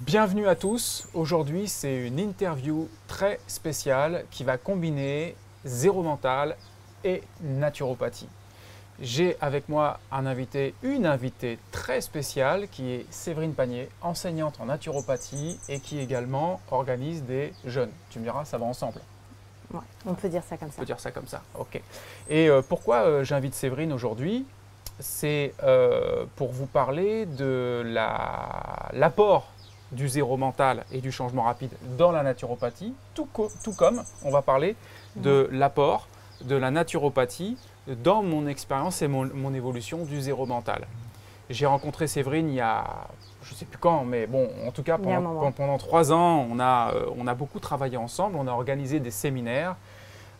Bienvenue à tous. Aujourd'hui, c'est une interview très spéciale qui va combiner zéro mental et naturopathie. J'ai avec moi un invité, une invitée très spéciale qui est Séverine Panier, enseignante en naturopathie et qui également organise des jeunes. Tu me diras, ça va ensemble. Ouais, on peut dire ça comme ça. On peut dire ça comme ça, ok. Et euh, pourquoi euh, j'invite Séverine aujourd'hui? C'est euh, pour vous parler de l'apport du zéro mental et du changement rapide dans la naturopathie, tout, tout comme on va parler de l'apport de la naturopathie dans mon expérience et mon, évolution du zéro mental. J'ai rencontré Séverine il y a, je ne sais plus quand, mais bon, en tout cas pendant, pendant, trois ans, on a, euh, on a beaucoup travaillé ensemble, on a organisé des séminaires,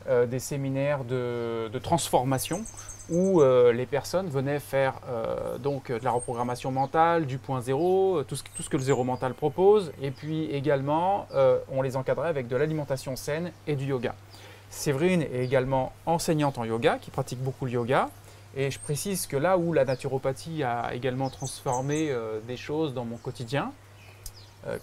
euh, des séminaires de, de transformation où euh, les personnes venaient faire euh, donc de la reprogrammation mentale, du point zéro, euh, tout ce, tout ce que le zéro mental propose, et puis également on les encadrait avec de l'alimentation saine et du yoga. Séverine est également enseignante en yoga, qui pratique beaucoup le yoga, et je précise que là où la naturopathie a également transformé des choses dans mon quotidien,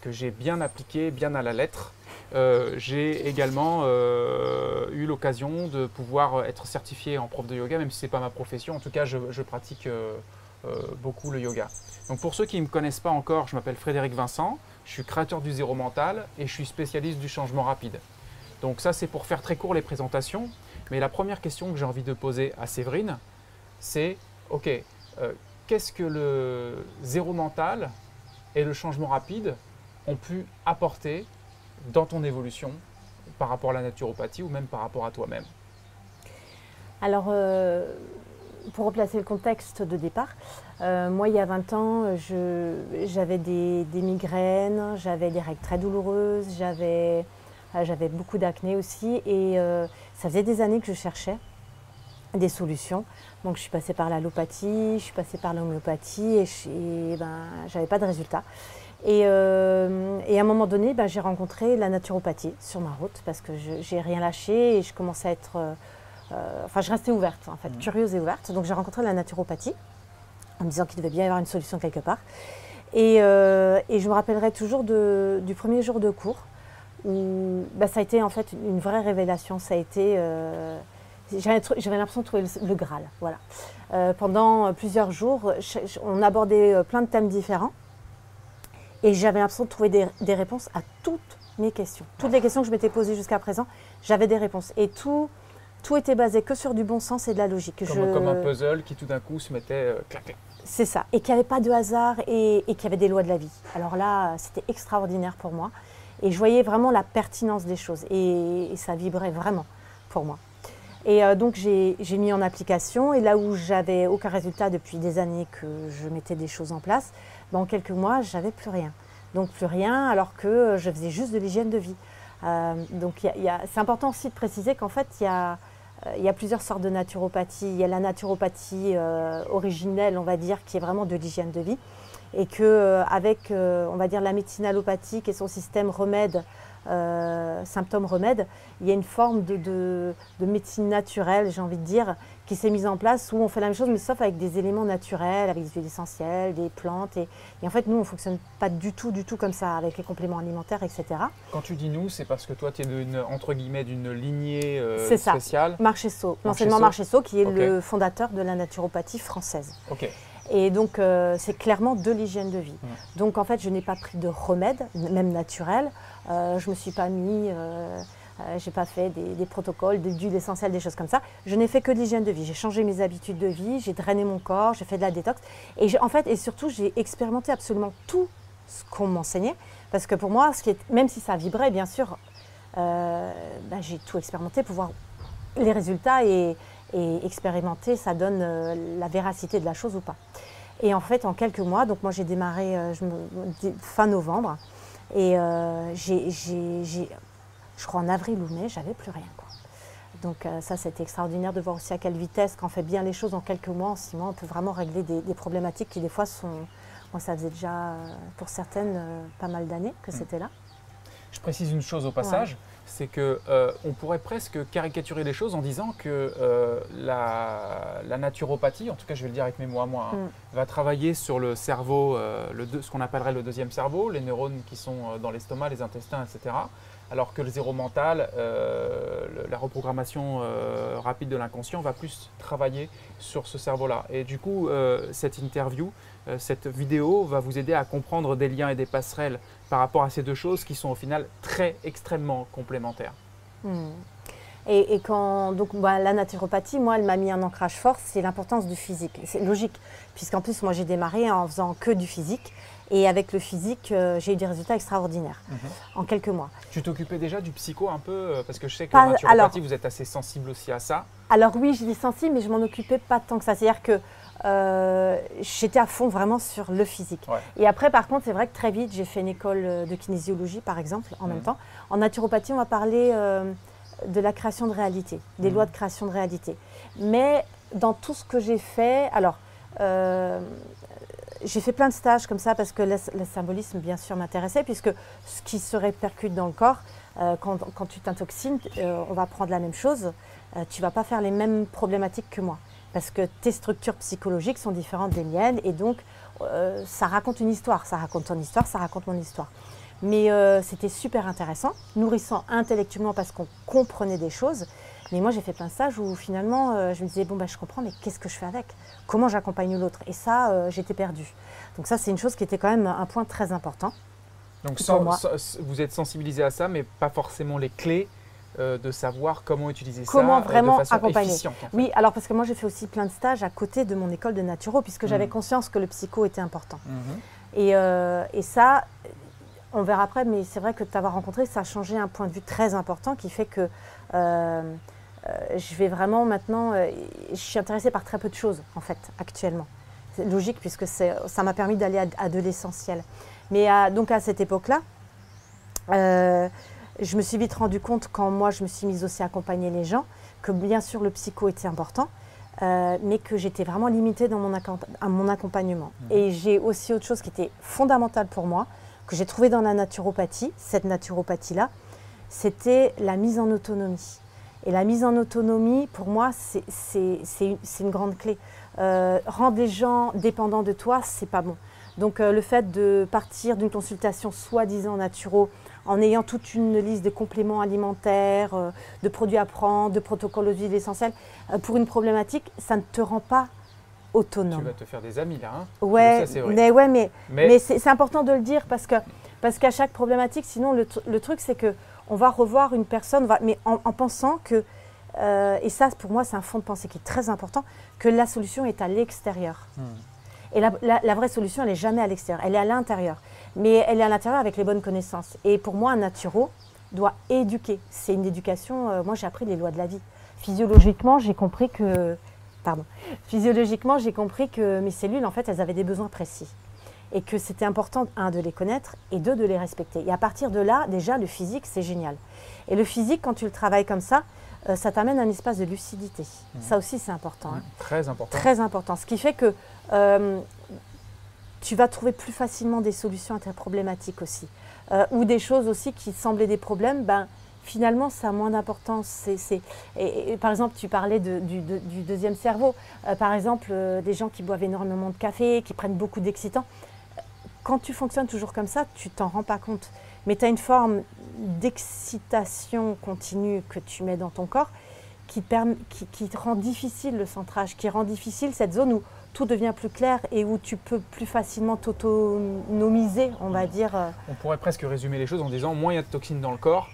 que j'ai bien appliqué, bien à la lettre, euh, j'ai également euh, eu l'occasion de pouvoir être certifié en prof de yoga, même si ce n'est pas ma profession. En tout cas, je, pratique euh, beaucoup le yoga. Donc pour ceux qui ne me connaissent pas encore, je m'appelle Frédéric Vincent, je suis créateur du zéro mental et je suis spécialiste du changement rapide. Donc ça, c'est pour faire très court les présentations. Mais la première question que j'ai envie de poser à Séverine, c'est, OK, qu'est-ce que le zéro mental et le changement rapide ont pu apporter dans ton évolution par rapport à la naturopathie ou même par rapport à toi-même Alors, euh, pour replacer le contexte de départ, euh, moi, il y a 20 ans, j'avais des, migraines, j'avais des règles très douloureuses, j'avais euh, beaucoup d'acné aussi, et ça faisait des années que je cherchais des solutions. Donc, je suis passée par l'allopathie, je suis passée par l'homéopathie, et, je ben, j'avais pas de résultat. Euh, et, à un moment donné, bah, j'ai rencontré la naturopathie sur ma route parce que je n'ai rien lâché et je commençais à être. Euh, euh, enfin, je restais ouverte, en fait, mmh. curieuse et ouverte. Donc, j'ai rencontré la naturopathie en me disant qu'il devait bien y avoir une solution quelque part. Et, je me rappellerai toujours du premier jour de cours où bah, ça a été en fait une vraie révélation. Ça a été. j'avais l'impression de trouver le, Graal. Voilà. pendant plusieurs jours, on abordait plein de thèmes différents. Et j'avais l'impression de trouver des, réponses à toutes mes questions. Toutes les questions que je m'étais posées jusqu'à présent, j'avais des réponses. Et tout, tout était basé que sur du bon sens et de la logique. Comme, comme un puzzle qui tout d'un coup se mettait euh, clac, C'est ça. Et qu'il n'y avait pas de hasard et, et qu'il y avait des lois de la vie. Alors là, c'était extraordinaire pour moi. Et je voyais vraiment la pertinence des choses. Et, ça vibrait vraiment pour moi. Et euh, donc j'ai mis en application. Et là où j'avais aucun résultat depuis des années que je mettais des choses en place, dans quelques mois, j'avais plus rien. Donc plus rien, alors que je faisais juste de l'hygiène de vie. Euh, donc c'est important aussi de préciser qu'en fait, il y, a, y a plusieurs sortes de naturopathie. Il y a la naturopathie euh, originelle, on va dire, qui est vraiment de l'hygiène de vie. Et que euh, on va dire, la médecine allopathique et son système remède, symptômes remède, il y a une forme de, de, de médecine naturelle, j'ai envie de dire, qui s'est mise en place où on fait la même chose, mais sauf avec des éléments naturels, avec des huiles essentielles, des plantes. Et, en fait, nous, on ne fonctionne pas du tout, du tout comme ça, avec les compléments alimentaires, etc. Quand tu dis nous, c'est parce que toi, tu es entre guillemets d'une lignée euh, c'est spéciale. C'est ça, Marchesso, l'enseignement Marchesso, qui est le fondateur de la naturopathie française. Ok. Et donc, euh, c'est clairement de l'hygiène de vie. Donc, en fait, je n'ai pas pris de remède, même naturel. Euh, je ne me suis pas mis euh, j'ai pas fait des, protocoles, des huiles essentielles, des choses comme ça. Je n'ai fait que l'hygiène de vie. J'ai changé mes habitudes de vie, j'ai drainé mon corps, j'ai fait de la détox. Et en fait, et surtout, j'ai expérimenté absolument tout ce qu'on m'enseignait. Parce que pour moi, même si ça vibrait, bien sûr, euh, bah, j'ai tout expérimenté pour voir les résultats et, expérimenter, ça donne euh, la véracité de la chose ou pas. Et en fait, en quelques mois, donc moi j'ai démarré fin novembre, et j'ai je crois en avril ou mai, j'avais plus rien. Donc euh, ça, c'était extraordinaire de voir aussi à quelle vitesse, quand on fait bien les choses en quelques mois, en six mois, on peut vraiment régler des, problématiques qui des fois sont... Moi, ça faisait déjà, euh, pour certaines, euh, pas mal d'années que hmm. c'était là. Je précise une chose au passage, c'est que euh, on pourrait presque caricaturer les choses en disant que euh, la, naturopathie, en tout cas je vais le dire avec mes mots à moi, hein, mm. va travailler sur le cerveau, euh, le ce qu'on appellerait le deuxième cerveau, les neurones qui sont dans l'estomac, les intestins, etc. Alors que le zéro mental, la reprogrammation rapide de l'inconscient va plus travailler sur ce cerveau-là. Et du coup, cette interview, cette vidéo va vous aider à comprendre des liens et des passerelles par rapport à ces deux choses qui sont au final très extrêmement complémentaires. Hmm. Et, quand donc bah, la naturopathie, moi, elle m'a mis un ancrage fort, c'est l'importance du physique. C'est logique, puisqu'en plus moi j'ai démarré en faisant que du physique. Et avec le physique, euh, j'ai eu des résultats extraordinaires mhm. en quelques mois. Tu t'occupais déjà du psycho un peu euh, Parce que je sais que la naturopathie, vous êtes assez sensible aussi à ça. Alors oui, je dis sensible, mais je m'en occupais pas tant que ça. C'est-à-dire que euh, j'étais à fond vraiment sur le physique. Et après, par contre, c'est vrai que très vite, j'ai fait une école euh, de kinésiologie, par exemple, en même mmh. temps. En naturopathie, on va parler euh, de la création de réalité, des mmh. lois de création de réalité. Mais dans tout ce que j'ai fait, alors, j'ai fait plein de stages comme ça parce que le, symbolisme, bien sûr, m'intéressait, puisque ce qui se répercute dans le corps, quand, quand, tu t'intoxines, on va prendre la même chose. tu vas pas faire les mêmes problématiques que moi parce que tes structures psychologiques sont différentes des miennes et donc euh, ça raconte une histoire, ça raconte ton histoire, ça raconte mon histoire. Mais euh, c'était super intéressant, nourrissant intellectuellement parce qu'on comprenait des choses. Mais moi j'ai fait plein de stages où finalement euh, je me disais bon bah je comprends mais qu'est-ce que je fais avec? Comment j'accompagne l'autre? Et ça j'étais perdue. Donc ça c'est une chose qui était quand même un point très important. Donc vous êtes sensibilisé à ça mais pas forcément les clés euh, de savoir comment utiliser comment ça vraiment de façon accompagner. Oui, alors parce que moi j'ai fait aussi plein de stages à côté de mon école de naturo puisque j'avais mm. conscience que le psycho était important. Mm-hmm. Euh, et, ça, on verra après, mais c'est vrai que t'avoir rencontré, ça a changé un point de vue très important qui fait que euh, je vais vraiment maintenant, je suis intéressée par très peu de choses en fait actuellement. C'est logique puisque ça m'a permis d'aller à, de l'essentiel. Mais donc à cette époque-là, je me suis vite rendu compte quand moi je me suis mise aussi à accompagner les gens que bien sûr le psycho était important, euh, mais que j'étais vraiment limitée dans mon, mon accompagnement. Mmh. Et j'ai aussi autre chose qui était fondamentale pour moi, que j'ai trouvé dans la naturopathie, cette naturopathie-là, c'était la mise en autonomie. Et la mise en autonomie, pour moi, c'est une, grande clé. Euh, rendre les gens dépendants de toi, c'est pas bon. Donc euh, le fait de partir d'une consultation soi-disant naturo en ayant toute une liste de compléments alimentaires, euh, de produits à prendre, de protocoles d'huile essentielle, euh, pour une problématique, ça ne te rend pas autonome. Tu vas te faire des amis là. Hein ouais, mais ouais, mais, mais, c'est important de le dire parce que parce qu'à chaque problématique, sinon le, truc c'est que on va revoir une personne, mais en, pensant que euh, et ça pour moi c'est un fond de pensée qui est très important, que la solution est à l'extérieur. Hmm. Et la, la, vraie solution, elle n'est jamais à l'extérieur, elle est à l'intérieur mais elle est à l'intérieur avec les bonnes connaissances. Et pour moi, un naturo doit éduquer. C'est une éducation. Euh, moi, j'ai appris les lois de la vie. Physiologiquement, j'ai compris que. Pardon. Physiologiquement, j'ai compris que mes cellules, en fait, elles avaient des besoins précis. Et que c'était important, un, de les connaître et deux, de les respecter. Et à partir de là, déjà, le physique, c'est génial. Et le physique, quand tu le travailles comme ça, euh, ça t'amène un espace de lucidité. Mmh. Ça aussi, c'est important. Hein. Très important. Très important. Ce qui fait que euh, tu vas trouver plus facilement des solutions à tes problématiques aussi. Euh, ou des choses aussi qui semblaient des problèmes, ben, finalement, ça a moins d'importance. Et, par exemple, tu parlais du, deuxième cerveau. Euh, par exemple, euh, des gens qui boivent énormément de café, qui prennent beaucoup d'excitants. Quand tu fonctionnes toujours comme ça, tu t'en rends pas compte. Mais tu as une forme d'excitation continue que tu mets dans ton corps qui, qui, qui te rend difficile le centrage, qui rend difficile cette zone où tout devient plus clair et où tu peux plus facilement t'autonomiser, on va dire. Euh. On pourrait presque résumer les choses en disant moins il y a de toxines dans le corps,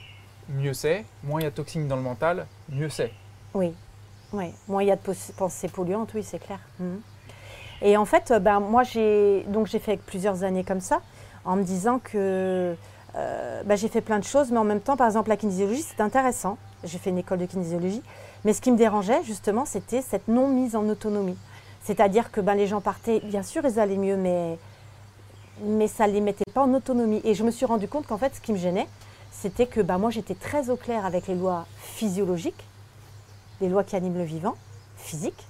mieux c'est. Moins il y a de toxines dans le mental, mieux c'est. Oui, oui. Moins il y a de pensées polluantes, oui, c'est clair. Mhm. Et en fait, ben, moi, j'ai fait plusieurs années comme ça, en me disant que euh, ben, j'ai fait plein de choses, mais en même temps, par exemple, la kinésiologie, c'est intéressant. J'ai fait une école de kinésiologie. Mais ce qui me dérangeait, justement, c'était cette non-mise en autonomie. C'est-à-dire que ben, les gens partaient, bien sûr, ils allaient mieux, mais, mais ça ne les mettait pas en autonomie. Et je me suis rendu compte qu'en fait, ce qui me gênait, c'était que ben, moi, j'étais très au clair avec les lois physiologiques, les lois qui animent le vivant, physique,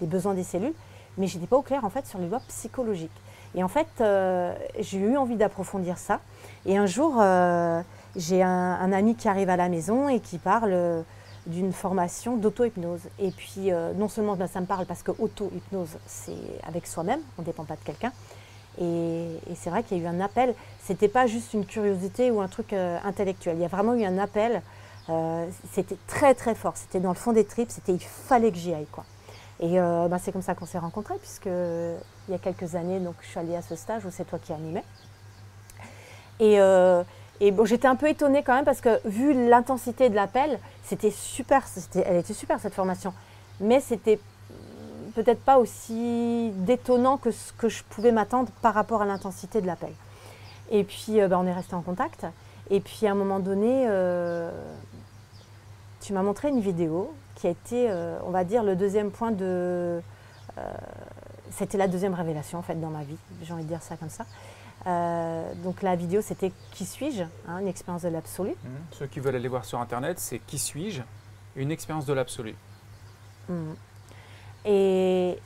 les besoins des cellules, mais je n'étais pas au clair en fait sur les lois psychologiques. Et en fait, euh, j'ai eu envie d'approfondir ça. Et un jour, euh, j'ai un, ami qui arrive à la maison et qui parle euh, d'une formation d'auto-hypnose. Et puis, euh, non seulement ben, ça me parle parce que auto-hypnose, c'est avec soi-même, on ne dépend pas de quelqu'un. Et, c'est vrai qu'il y a eu un appel. C'était pas juste une curiosité ou un truc euh, intellectuel. Il y a vraiment eu un appel. Euh, c'était très très fort. C'était dans le fond des tripes. C'était il fallait que j'y aille quoi. Et ben, c'est comme ça qu'on s'est rencontrés puisque il y a quelques années, donc je suis allée à ce stage où c'est toi qui animais. Et, et bon, j'étais un peu étonnée quand même parce que vu l'intensité de l'appel, c'était super, elle était super cette formation. Mais c'était peut-être pas aussi détonnant que ce que je pouvais m'attendre par rapport à l'intensité de l'appel. Et puis euh, ben, on est resté en contact. Et puis à un moment donné, euh, tu m'as montré une vidéo qui a été, euh, on va dire, le deuxième point de. c'était la deuxième révélation en fait dans ma vie, j'ai envie de dire ça comme ça. Euh, donc la vidéo c'était Qui suis-je hein, Une expérience de l'absolu. Mhm. Ceux qui veulent aller voir sur Internet, c'est Qui suis-je Une expérience de l'absolu. Mm. Et,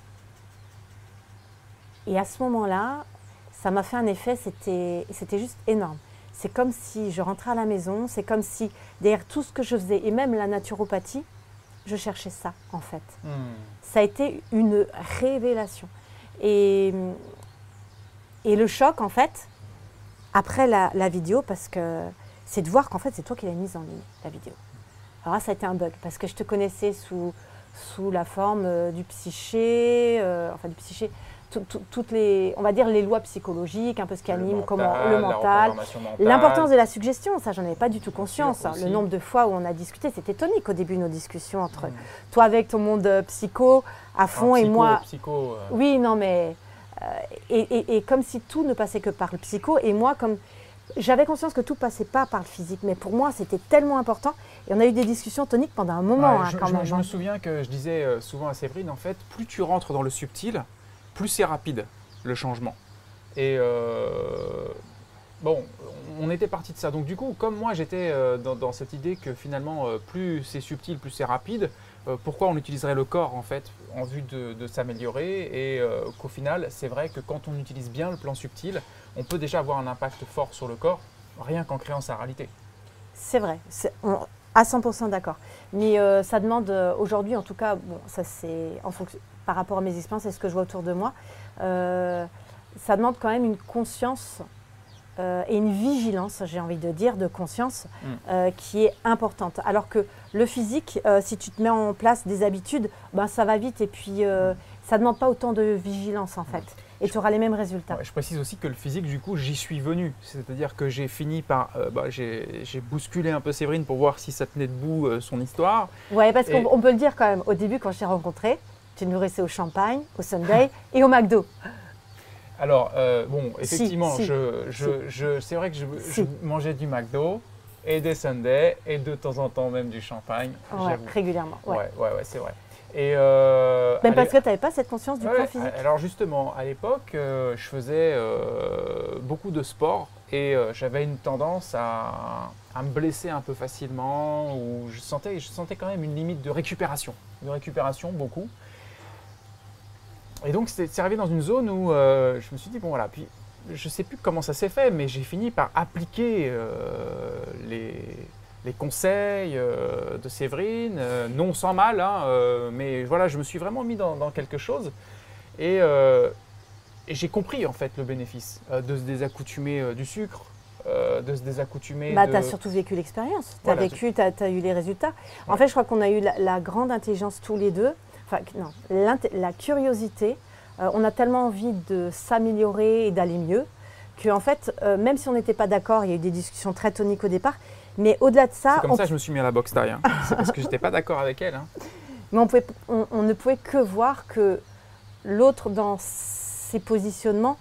et à ce moment-là, ça m'a fait un effet, c'était c'était juste énorme. C'est comme si je rentrais à la maison, c'est comme si derrière tout ce que je faisais, et même la naturopathie, je cherchais ça en fait. Mhm. Ça a été une révélation. Et, et le choc, en fait, après la, la vidéo, parce que c'est de voir qu'en fait, c'est toi qui l'as mise en ligne, la vidéo. Alors là, ça a été un bug, parce que je te connaissais sous, sous la forme euh, du psyché, euh, enfin du psyché, tout- tout- toutes les, on va dire les lois psychologiques, un peu ce qui anime, comment le mental. L'importance de la suggestion, ça j'en avais pas du tout conscience. aussi. Le nombre de fois où on a discuté, c'était tonique au début nos discussions entre Mhm. toi avec ton monde euh, psycho à fond et psycho, moi. Psycho, euh, Oui, non mais et, et- et comme si tout ne passait que par le psycho et moi comme j'avais conscience que tout passait pas par le physique, mais pour moi c'était tellement important et on a eu des discussions toniques pendant un moment Ouais, hein, je, quand je- même. je hein. me souviens que je disais euh, souvent à Séverine, en fait, plus tu rentres dans le subtil, plus c'est rapide le changement. Et euh, bon, on était parti de ça. Donc du coup, comme moi j'étais euh, dans, dans cette idée que finalement, euh, plus c'est subtil, plus c'est rapide, euh, pourquoi on utiliserait le corps en fait en vue de, s'améliorer et euh, qu'au final, c'est vrai que quand on utilise bien le plan subtil, on peut déjà avoir un impact fort sur le corps, rien qu'en créant sa réalité. C'est vrai, à 100% d'accord. Mais euh, ça demande euh, aujourd'hui, en tout cas, ça c'est en fonction, par rapport à mes expériences et ce que je vois autour de moi, euh, ça demande quand même une conscience euh, et une vigilance, j'ai envie de dire, de conscience Mm. euh, qui est importante. Alors que le physique, euh, si tu te mets en place des habitudes, ben, ça va vite et puis euh, ça ne demande pas autant de vigilance en fait. Et tu auras les mêmes résultats. Ouais, je précise aussi que le physique, du coup, j'y suis venu. C'est-à-dire que j'ai fini par. bah, j'ai bousculé un peu Séverine pour voir si ça tenait debout son histoire. Ouais, parce Et- qu'on on peut le dire quand même. Au début, quand je t'ai rencontré, tu nourrissais au champagne, au Sunday et au McDo. Alors, euh, bon, effectivement, si, je, je, je- c'est vrai que je, mangeais du McDo et des Sundays et de temps en temps même du champagne. Ouais, régulièrement. Ouais. Ouais, ouais, ouais, c'est vrai. Et euh, parce que tu n'avais pas cette conscience du Ouais, ouais. physique. Alors justement, à l'époque, euh, je faisais euh, beaucoup de sport et j'avais une tendance à, à me blesser un peu facilement ou je sentais, je sentais quand même une limite de récupération, de récupération beaucoup. Et donc c'est arrivé dans une zone où euh, je me suis dit bon voilà, puis je sais plus comment ça s'est fait, mais j'ai fini par appliquer euh, les, les conseils euh, de Séverine, non sans mal, hein, mais voilà, je me suis vraiment mis dans, dans quelque chose et, et j'ai compris en fait le bénéfice de se désaccoutumer du sucre, euh, de se désaccoutumer Bah, de... tu as surtout vécu l'expérience. Tu as Voilà, vécu, tu as, eu les résultats. En fait, je crois qu'on a eu la, la grande intelligence tous les deux. Enfin, non, la curiosité. Euh, on a tellement envie de s'améliorer et d'aller mieux que, en fait, euh, même si on n'était pas d'accord, il y a eu des discussions très toniques au départ. Mais au-delà de ça, C'est comme on ça que je me suis mis à la boxe taille. hein. C'est parce que j'étais pas d'accord avec elle. hein. Mais on, pouvait- on- on ne pouvait que voir que l'autre, dans ses positionnements,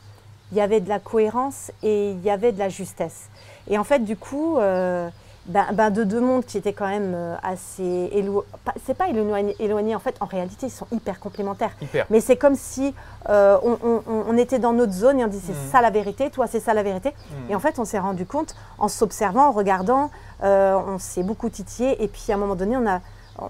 il y avait de la cohérence et il y avait de la justesse. Et en fait, du coup, euh, ben, ben, de deux mondes qui étaient quand même euh, assez éloignés, c'est pas éloigné, éloigné, en fait, en réalité, ils sont hyper complémentaires. Hyper. Mais c'est comme si euh, on, on- on- on était dans notre zone et on dit c'est Mhm. ça la vérité, toi c'est ça la vérité. Hmm. Et en fait, on s'est rendu compte en s'observant, en regardant, euh, on s'est beaucoup titillé. Et puis à un moment donné, on a,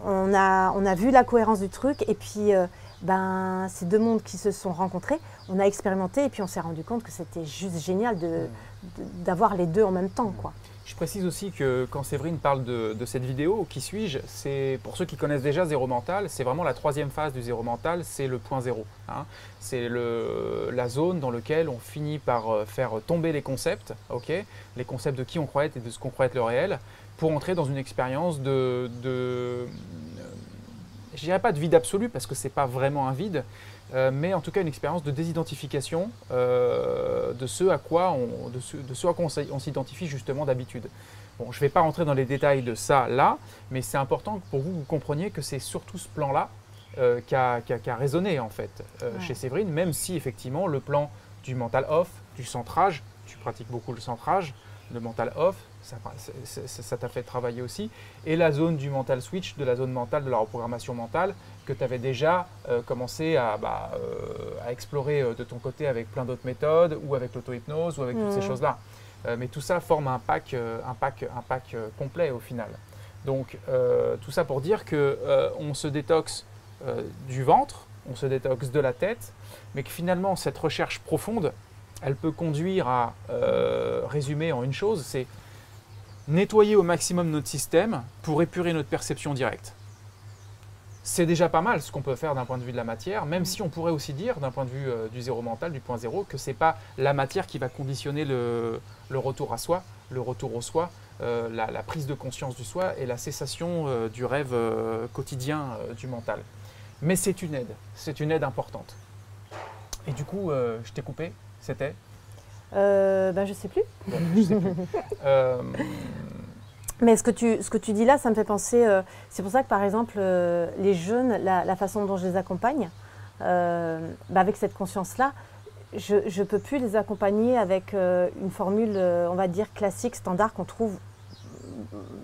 on a, on a vu la cohérence du truc. Et puis, euh, ben, ces deux mondes qui se sont rencontrés, on a expérimenté et puis on s'est rendu compte que c'était juste génial d'avoir les deux en même temps. Quoi. Je précise aussi que quand Séverine parle de, cette vidéo, qui suis-je C'est pour ceux qui connaissent déjà zéro mental, c'est vraiment la troisième phase du zéro mental, c'est le point zéro. Hein. C'est la zone dans laquelle on finit par euh, faire tomber les concepts, les concepts de qui on croit être et de ce qu'on croit être le réel, pour entrer dans une expérience de, de je dirais pas de vide absolu parce que c'est pas vraiment un vide, euh, mais en tout cas une expérience de désidentification euh, de ce à quoi on, de ce, à quoi on s'identifie justement d'habitude. Bon, je ne vais pas rentrer dans les détails de ça là, mais c'est important pour vous que vous compreniez que c'est surtout ce plan-là euh, qui, a, résonné en fait chez Séverine, même si effectivement le plan du mental off, du centrage, tu pratiques beaucoup le centrage, le mental off, ça t'a fait travailler aussi, et la zone du mental switch, de la zone mentale, de la reprogrammation mentale, que tu avais déjà euh, commencé à, bah, euh, à explorer euh, de ton côté avec plein d'autres méthodes, ou avec l'auto-hypnose, ou avec toutes ces mmh. choses-là. mais tout ça forme un pack, un pack, un pack complet au final. Donc tout ça pour dire qu'on se détoxe du ventre, on se détoxe de la tête, mais que finalement cette recherche profonde, elle peut conduire à résumer en une chose, c'est nettoyer au maximum notre système pour épurer notre perception directe. C'est déjà pas mal ce qu'on peut faire d'un point de vue de la matière, même si on pourrait aussi dire, d'un point de vue euh, du zéro mental, du point zéro, que ce n'est pas la matière qui va conditionner le, retour à soi, le retour au soi, euh, la, prise de conscience du soi et la cessation euh, du rêve quotidien du mental. Mais c'est une aide, c'est une aide importante. Et du coup, je t'ai coupé, c'était? Ben, Je sais plus. Euh, mais ce que, tu, ce que tu dis là, ça me fait penser. Euh, c'est pour ça que, par exemple, euh, les jeunes, la, façon dont je les accompagne, ben, avec cette conscience-là, je ne peux plus les accompagner avec une formule, on va dire, classique, standard, qu'on trouve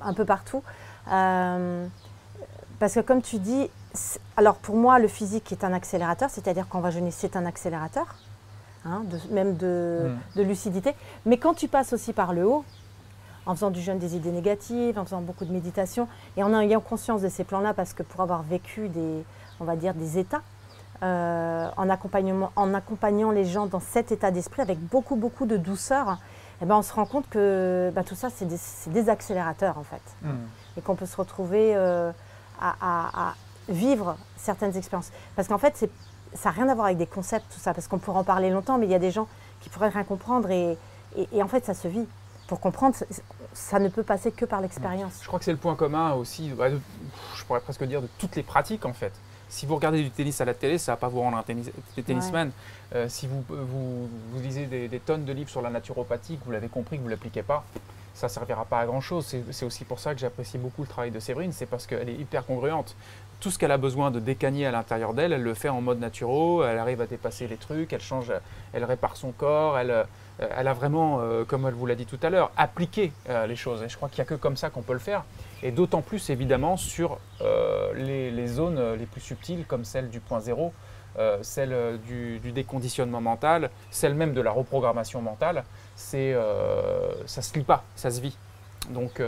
un peu partout. parce que, comme tu dis, alors pour moi, le physique est un accélérateur, c'est-à-dire qu'on va jeûner, c'est un accélérateur. Hein, même mm. de, lucidité. Mais quand tu passes aussi par le haut, en faisant du jeûne des idées négatives, en faisant beaucoup de méditation, et en ayant conscience de ces plans-là, parce que pour avoir vécu des, on va dire, des états, euh, en, accompagnement, en accompagnant les gens dans cet état d'esprit avec beaucoup, beaucoup de douceur, eh ben on se rend compte que bah, tout ça, c'est des, accélérateurs en fait. Mm. Et qu'on peut se retrouver euh, à, vivre certaines expériences. Parce qu'en fait, ça n'a rien à voir avec des concepts, tout ça, parce qu'on pourrait en parler longtemps, mais il y a des gens qui pourraient rien comprendre et, et, en fait, ça se vit. Pour comprendre, ça ne peut passer que par l'expérience. Je crois que c'est le point commun aussi, je pourrais presque dire de toutes les pratiques en fait. Si vous regardez du tennis à la télé, ça ne va pas vous rendre un tennis, tennisman. Euh, si vous, vous, vous lisez des, des, tonnes de livres sur la naturopathie, que vous l'avez compris, que vous ne l'appliquez pas, ça ne servira pas à grand chose. C'est aussi pour ça que j'apprécie beaucoup le travail de Séverine, c'est parce qu'elle est hyper congruente tout ce qu'elle a besoin de décagner à l'intérieur d'elle, elle le fait en mode naturel, elle arrive à dépasser les trucs, elle change, elle répare son corps, elle, euh, elle a vraiment, euh, comme elle vous l'a dit tout à l'heure, appliqué euh, les choses. Et je crois qu'il n'y a que comme ça qu'on peut le faire. Et d'autant plus évidemment sur les, zones les plus subtiles comme celle du point zéro, celle du, déconditionnement mental, celle même de la reprogrammation mentale. C'est, ça se lit pas, ça se vit. Donc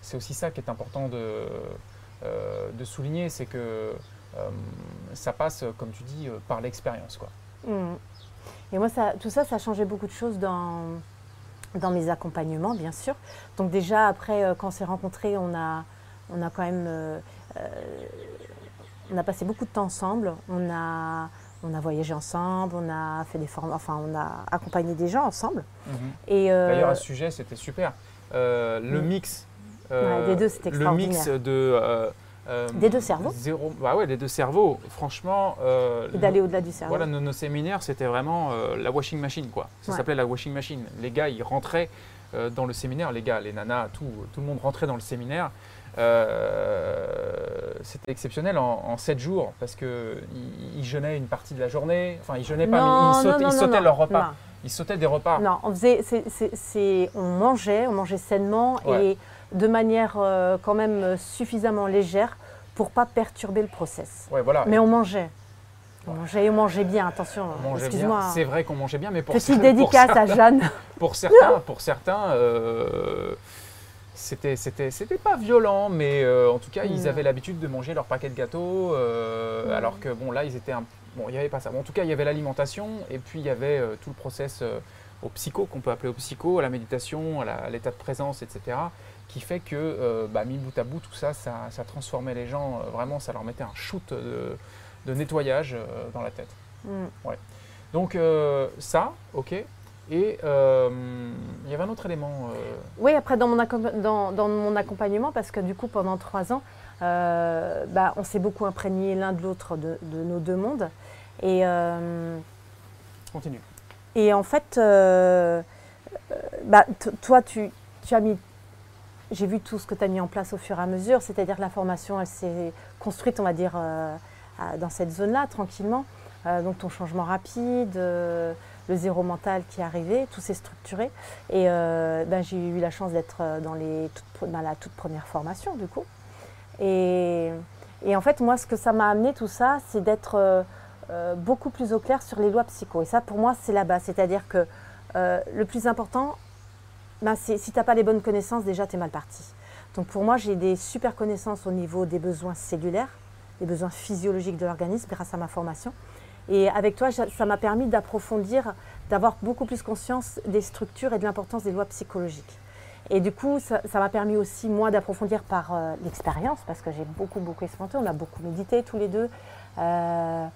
c'est aussi ça qui est important de euh, de souligner, c'est que euh, ça passe, comme tu dis, euh, par l'expérience. quoi. Mmh. Et moi, ça, tout ça, ça a changé beaucoup de choses dans, dans mes accompagnements, bien sûr. Donc déjà, après, quand on s'est rencontrés, on a, on a quand même... on a passé beaucoup de temps ensemble. On a, on a voyagé ensemble, on a fait des formes, enfin, on a accompagné des gens ensemble. Mmh. Et D'ailleurs, à ce sujet, c'était super. le mmh. mix euh, des deux, c'était Le mix de. Euh, euh, des deux cerveaux zéro, bah ouais, les deux cerveaux. Franchement. Et d'aller au-delà du cerveau. Voilà, nos, séminaires, c'était vraiment la washing machine, quoi. Ça s'appelait la washing machine. Les gars, ils rentraient dans le séminaire, les gars, les nanas, tout, tout le monde rentrait dans le séminaire. c'était exceptionnel en, 7 jours parce qu'ils ils jeûnaient une partie de la journée. Enfin, ils jeûnaient pas, mais ils sautaient, leur repas. Ils sautaient des repas. Non, on faisait, c'est, on mangeait, on mangeait sainement et de manière euh, quand même suffisamment légère pour pas perturber le process. voilà. Mais on mangeait. On mangeait on mangeait bien, attention. Excuse-moi. C'est vrai qu'on mangeait bien, mais pour Petite dédicace à Jeanne. pour certains, pour certains euh, c'était, c'était, c'était pas violent, mais euh, en tout cas, ils Mm. avaient l'habitude de manger leur paquet de gâteaux, euh, alors que bon, là, ils étaient un... Bon, il n'y avait pas ça. Bon, en tout cas, il y avait l'alimentation, et puis il y avait euh, tout le process euh, au psycho, qu'on peut appeler au psycho, à la méditation, à l'état de présence, etc., qui fait que, euh, bah, mis bout à bout, tout ça, ça, ça transformait les gens, euh, vraiment, ça leur mettait un shoot de, de nettoyage euh, dans la tête. Mm. Donc, euh, ça, ok. Et il y avait un autre élément. Oui, après dans mon, accom- dans, dans mon accompagnement, parce que du coup pendant trois ans, bah, on s'est beaucoup imprégné l'un de l'autre de, de nos deux mondes. Et, Continue. et en fait, bah, toi, tu, tu as mis. J'ai vu tout ce que tu as mis en place au fur et à mesure, c'est-à-dire la formation, elle s'est construite, on va dire, euh, dans cette zone-là, tranquillement. Euh, donc ton changement rapide, euh, le zéro mental qui est arrivé, tout s'est structuré. Et ben, j'ai eu la chance d'être dans, les toutes- la toute première formation, du coup. Et, et en fait, moi, ce que ça m'a amené, tout ça, c'est d'être beaucoup plus au clair sur les lois psycho. Et ça, pour moi, c'est la base. C'est-à-dire que le plus important, ben, si tu n'as pas les bonnes connaissances, déjà, tu es mal parti. Donc pour moi, j'ai des super connaissances au niveau des besoins cellulaires, des besoins physiologiques de l'organisme grâce à ma formation. Et avec toi, ça m'a permis d'approfondir, d'avoir beaucoup plus conscience des structures et de l'importance des lois psychologiques. Et du coup, ça m'a permis aussi, moi, d'approfondir par euh, l'expérience, parce que j'ai beaucoup, beaucoup expérimenté, on a beaucoup médité tous les deux. Euh,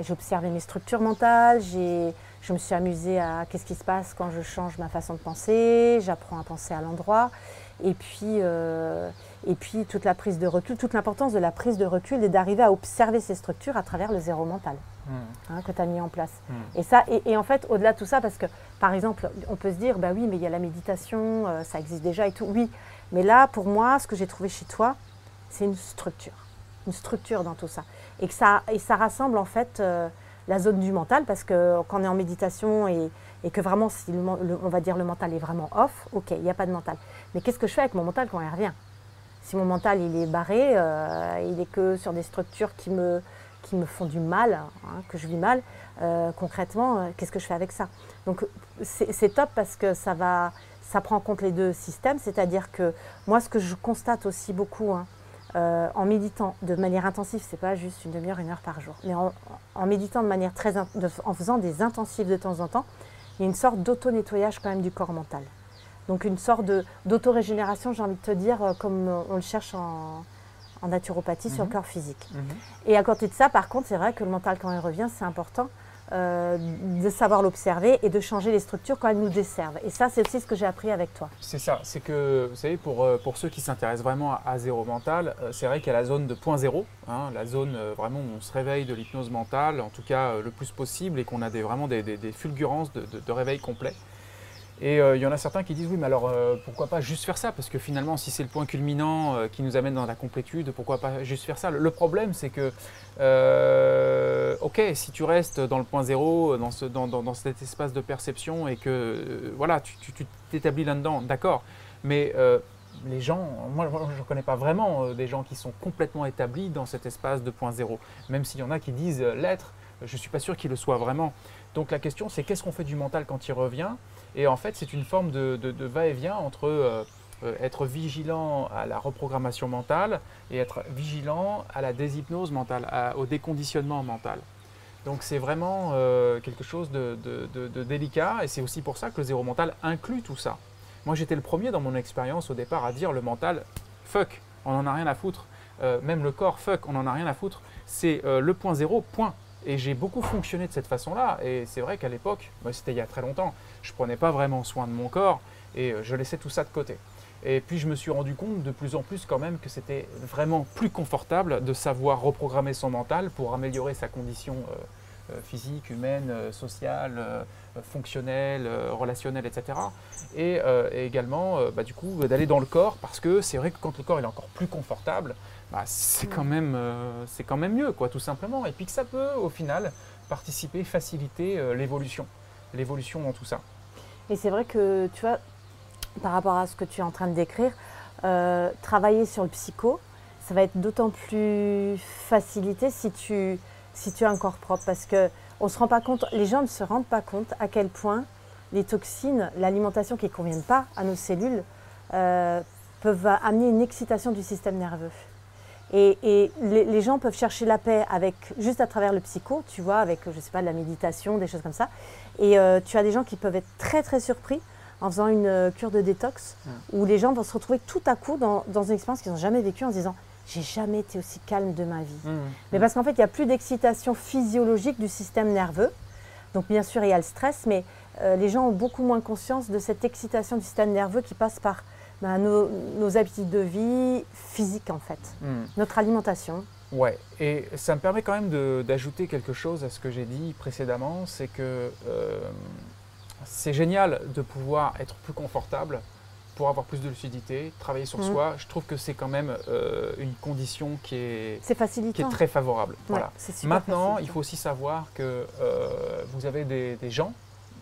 j'ai observé mes structures mentales, j'ai- je me suis amusée à qu'est-ce qui se passe quand je change ma façon de penser, j'apprends à penser à l'endroit. Et puis, euh, et puis toute la prise de recul, toute l'importance de la prise de recul et d'arriver à observer ces structures à travers le zéro mental Hmm. hein, que tu as mis en place. Hmm. Et, ça, et, et en fait, au-delà de tout ça, parce que par exemple, on peut se dire, bah oui, mais il y a la méditation, euh, ça existe déjà et tout. Oui, mais là, pour moi, ce que j'ai trouvé chez toi, c'est une structure. Une structure dans tout ça. Et, que ça, et ça rassemble en fait euh, la zone du mental, parce que quand on est en méditation et, que vraiment, si on va dire le mental est vraiment off, ok, il n'y a pas de mental. Mais qu'est-ce que je fais avec mon mental quand il revient? Si mon mental il est barré, euh, il est que sur des structures qui me, font du mal, hein, que je vis mal, euh, concrètement, euh, qu'est-ce que je fais avec ça? Donc c'est c'est top parce que ça va, ça prend en compte les deux systèmes, c'est-à-dire que moi, ce que je constate aussi beaucoup hein, euh, en méditant de manière intensive, c'est pas juste une demi-heure, une heure par jour, mais en, en méditant de manière très, de- en faisant des intensifs de temps en temps, il y a une sorte d'auto-nettoyage quand même du corps mental. Donc une sorte d'auto-régénération, j'ai envie de te dire, euh, comme euh, on le cherche en, en naturopathie sur le Mhm. corps physique. Mhm. Et à côté de ça, par contre, c'est vrai que le mental, quand il revient, c'est important euh, de savoir l'observer et de changer les structures quand elles nous desservent. Et ça, c'est aussi ce que j'ai appris avec toi. C'est ça, c'est que, vous savez, pour, euh, pour ceux qui s'intéressent vraiment à, zéro mental, euh, c'est vrai qu'il y a la zone de point zéro, hein, la zone vraiment où on se réveille de l'hypnose mentale, en tout cas le plus possible, et qu'on a des, vraiment des, fulgurances de- de réveil complet. Et euh, il y en a certains qui disent oui, mais alors euh, pourquoi pas juste faire ça? Parce que finalement, si c'est le point culminant euh, qui nous amène dans la complétude, pourquoi pas juste faire ça? Le, problème, c'est que, ok, si tu restes dans le point zéro, dans, ce, dans, dans- dans cet espace de perception et que voilà, tu t'établis là-dedans, d'accord. Mais les gens, moi je ne connais pas vraiment des gens qui sont complètement établis dans cet espace de point zéro. Même s'il y en a qui disent l'être, je ne suis pas sûr qu'ils le soient vraiment. Donc la question, c'est qu'est-ce qu'on fait du mental quand il revient? Et en fait, c'est une forme de, va-et-vient entre euh, euh, être vigilant à la reprogrammation mentale et être vigilant à la déshypnose mentale, au déconditionnement mental. Donc c'est vraiment euh, quelque chose de, délicat et c'est aussi pour ça que le zéro mental inclut tout ça. Moi j'étais le premier dans mon expérience au départ à dire le mental, fuck, on n'en a rien à foutre. Même le corps, fuck, on n'en a rien à foutre. C'est le point zéro, point. Et j'ai beaucoup fonctionné de cette façon-là. Et c'est vrai qu'à l'époque, c'était il y a très longtemps, je prenais pas vraiment soin de mon corps et euh, je laissais tout ça de côté. Et puis je me suis rendu compte de plus en plus quand même que c'était vraiment plus confortable de savoir reprogrammer son mental pour améliorer sa condition euh, euh, physique, humaine, sociale, fonctionnelle, relationnelle, etc. Et, et également bah, du coup d'aller dans le corps parce que c'est vrai que quand le corps est encore plus confortable, bah, c'est quand même euh, c'est quand même mieux quoi tout simplement. Et puis que ça peut au final participer, faciliter l'évolution, l'évolution dans tout ça. Et c'est vrai que, tu vois, par rapport à ce que tu es en train de décrire, euh, travailler sur le psycho, ça va être d'autant plus facilité si tu, si tu as un corps propre. Parce que on se rend pas compte, les gens ne se rendent pas compte à quel point les toxines, l'alimentation qui ne conviennent pas à nos cellules, euh, peuvent amener une excitation du système nerveux. Et, les, gens peuvent chercher la paix avec, juste à travers le psycho, tu vois, avec, je sais pas, de la méditation, des choses comme ça. Et euh, tu as des gens qui peuvent être très, très surpris en faisant une euh, cure de détox, où les gens vont se retrouver tout à coup dans, une expérience qu'ils n'ont jamais vécue en se disant j'ai jamais été aussi calme de ma vie. Mmh. Mais parce qu'en fait, il n'y a plus d'excitation physiologique du système nerveux. Donc bien sûr, il y a le stress, mais euh, les gens ont beaucoup moins conscience de cette excitation du système nerveux qui passe par ben, nos, habitudes de vie physiques en fait, mmh. notre alimentation. Ouais, et ça me permet quand même d'ajouter quelque chose à ce que j'ai dit précédemment, c'est que euh, c'est génial de pouvoir être plus confortable pour avoir plus de lucidité, travailler sur mmh. soi. Je trouve que c'est quand même euh, une condition qui est, qui est très favorable. voilà. Maintenant, il faut aussi savoir que euh, vous avez des, gens,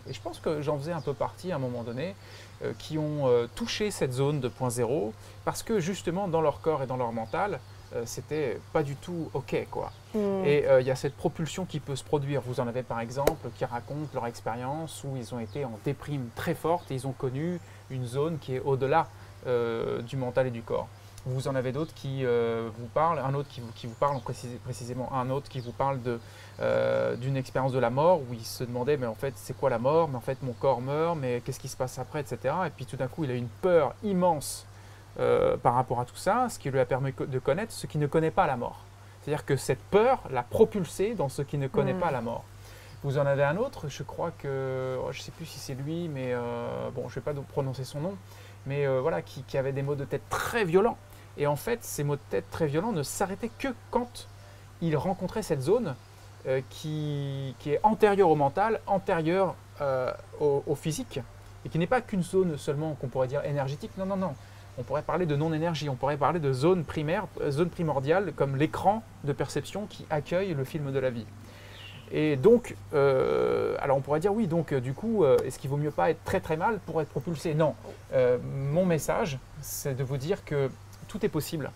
et je pense que j'en faisais un peu partie à un moment donné, euh, qui ont touché cette zone de point zéro parce que justement dans leur corps et dans leur mental, euh, c'était pas du tout OK. Quoi. Hmm. Et euh, il y a cette propulsion qui peut se produire. Vous en avez par exemple qui racontent leur expérience où ils ont été en déprime très forte et ils ont connu une zone qui est au-delà euh, du mental et du corps. Vous en avez d'autres qui vous parlent, un autre qui vous, qui vous parle précisément, un autre qui vous parle d'une expérience de la mort où il se demandait mais en fait c'est quoi la mort, mais en fait mon corps meurt, mais qu'est-ce qui se passe après, etc. Et puis tout d'un coup il a une peur immense euh, par rapport à tout ça, ce qui lui a permis de connaître ce qui ne connaît pas la mort. C'est-à-dire que cette peur l'a propulsé dans ce qui ne connaît mm. pas la mort. Vous en avez un autre, je crois que, oh, je ne sais plus si c'est lui, mais euh, bon, je ne vais pas prononcer son nom, mais euh, voilà, qui, avait des maux de tête très violents. Et en fait, ces maux de tête très violents ne s'arrêtaient que quand il rencontrait cette zone qui, est antérieure au mental, antérieure au, au, physique, et qui n'est pas qu'une zone seulement qu'on pourrait dire énergétique. Non, non, non on pourrait parler de non-énergie, on pourrait parler de zone primaire, euh, zone primordiale, comme l'écran de perception qui accueille le film de la vie. Et donc, euh, alors on pourrait dire oui, donc euh, du coup, est-ce qu'il vaut mieux pas être très très mal pour être propulsé? Non. mon message, c'est de vous dire que tout est possible,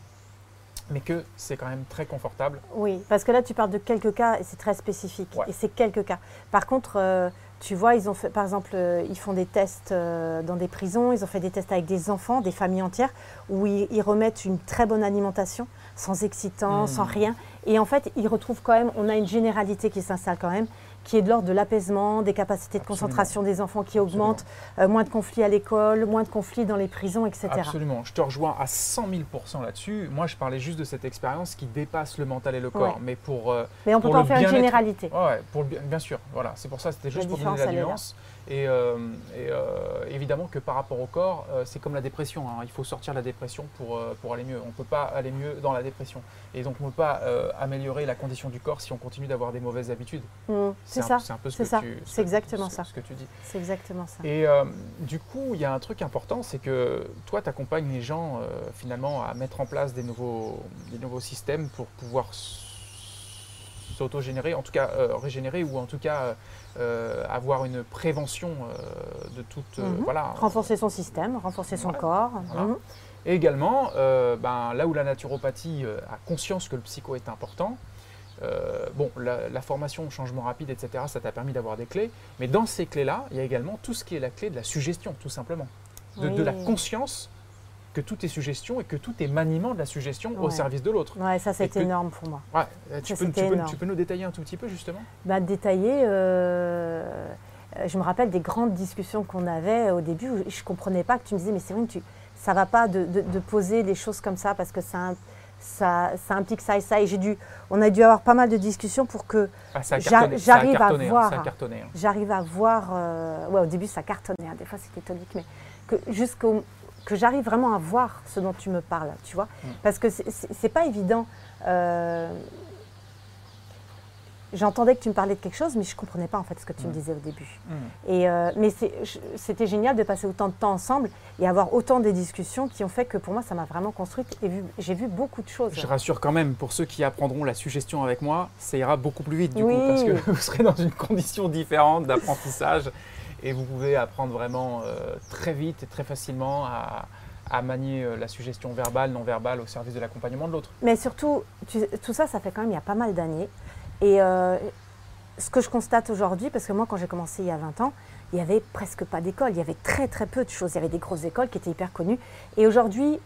mais que c'est quand même très confortable. Oui, parce que là, tu parles de quelques cas et c'est très spécifique. Et c'est quelques cas. Par contre, tu vois, ils ont fait, par exemple, euh, ils font des tests euh, dans des prisons, ils ont fait des tests avec des enfants, des familles entières, où ils, remettent une très bonne alimentation, sans excitant, sans hmm. rien. Et en fait, ils retrouvent quand même, on a une généralité qui s'installe quand même, qui est de l'ordre de l'apaisement, des capacités de concentration des enfants qui augmentent, euh, moins de conflits à l'école, moins de conflits dans les prisons, etc. Absolument, je te rejoins à 100 000 là-dessus. Moi, je parlais juste de cette expérience qui dépasse le mental et le corps, mais pour. mais on peut pas en faire une généralité. Ouais, pour bien sûr, voilà, c'est pour ça, c'était juste pour donner la nuance. Et, euh, euh, évidemment que par rapport au corps, euh, c'est comme la dépression. Hein. Il faut sortir de la dépression pour, pour aller mieux. On ne peut pas aller mieux dans la dépression. Et donc on ne peut pas améliorer la condition du corps si on continue d'avoir des mauvaises habitudes. Mmh, c'est ça. C'est un peu ce que tu. C'est exactement ça. Ce que tu dis. C'est exactement ça. Et du coup, il y a un truc important, c'est que toi, tu accompagnes les gens finalement à mettre en place des nouveaux, des nouveaux systèmes pour pouvoir s'auto-générer, en tout cas régénérer ou en tout cas euh, avoir une prévention euh, de toute. Euh, mhm. voilà. Renforcer son système, renforcer son corps. Mhm. Et également, ben, là où la naturopathie a conscience que le psycho est important, bon, la, formation, changement rapide, etc., ça t'a permis d'avoir des clés. Mais dans ces clés-là, il y a également tout ce qui est la clé de la suggestion, tout simplement. de la conscience que tout est suggestion et que tout est maniement de la suggestion au service de l'autre. Ouais, ça c'est énorme pour moi. Ouais, tu, peux, tu, peux, tu, peux, nous détailler un tout petit peu justement? Bah, Détailler, euh, je me rappelle des grandes discussions qu'on avait au début où je ne comprenais pas que tu me disais mais c'est vrai que tu, ça ne va pas de, de, poser les choses comme ça parce que ça, ça, ça implique ça et ça. Et j'ai dû, on a dû avoir pas mal de discussions pour que ah, j'arrive à hein, voir. J'arrive à voir. Euh, ouais, au début ça cartonnait, hein. des fois c'était tonique, mais que jusqu'au que j'arrive vraiment à voir ce dont tu me parles, tu vois. Mm. Parce que c'est pas évident. Euh, j'entendais que tu me parlais de quelque chose, mais je ne comprenais pas en fait ce que tu me mm. disais au début. Mm. Et, euh, mais c'était génial de passer autant de temps ensemble et avoir autant de discussions qui ont fait que pour moi, ça m'a vraiment construite et j'ai vu beaucoup de choses. Je rassure quand même, pour ceux qui apprendront la suggestion avec moi, ça ira beaucoup plus vite du coup, parce que vous serez dans une condition différente d'apprentissage et vous pouvez apprendre vraiment euh, très vite et très facilement à, manier euh, la suggestion verbale, non verbale au service de l'accompagnement de l'autre. Mais surtout, tout ça, ça fait quand même il y a pas mal d'années. Et euh, ce que je constate aujourd'hui, parce que moi, quand j'ai commencé il y a 20 ans, il n'y avait presque pas d'école. Il y avait très très peu de choses. Il y avait des grosses écoles qui étaient hyper connues. Et aujourd'hui,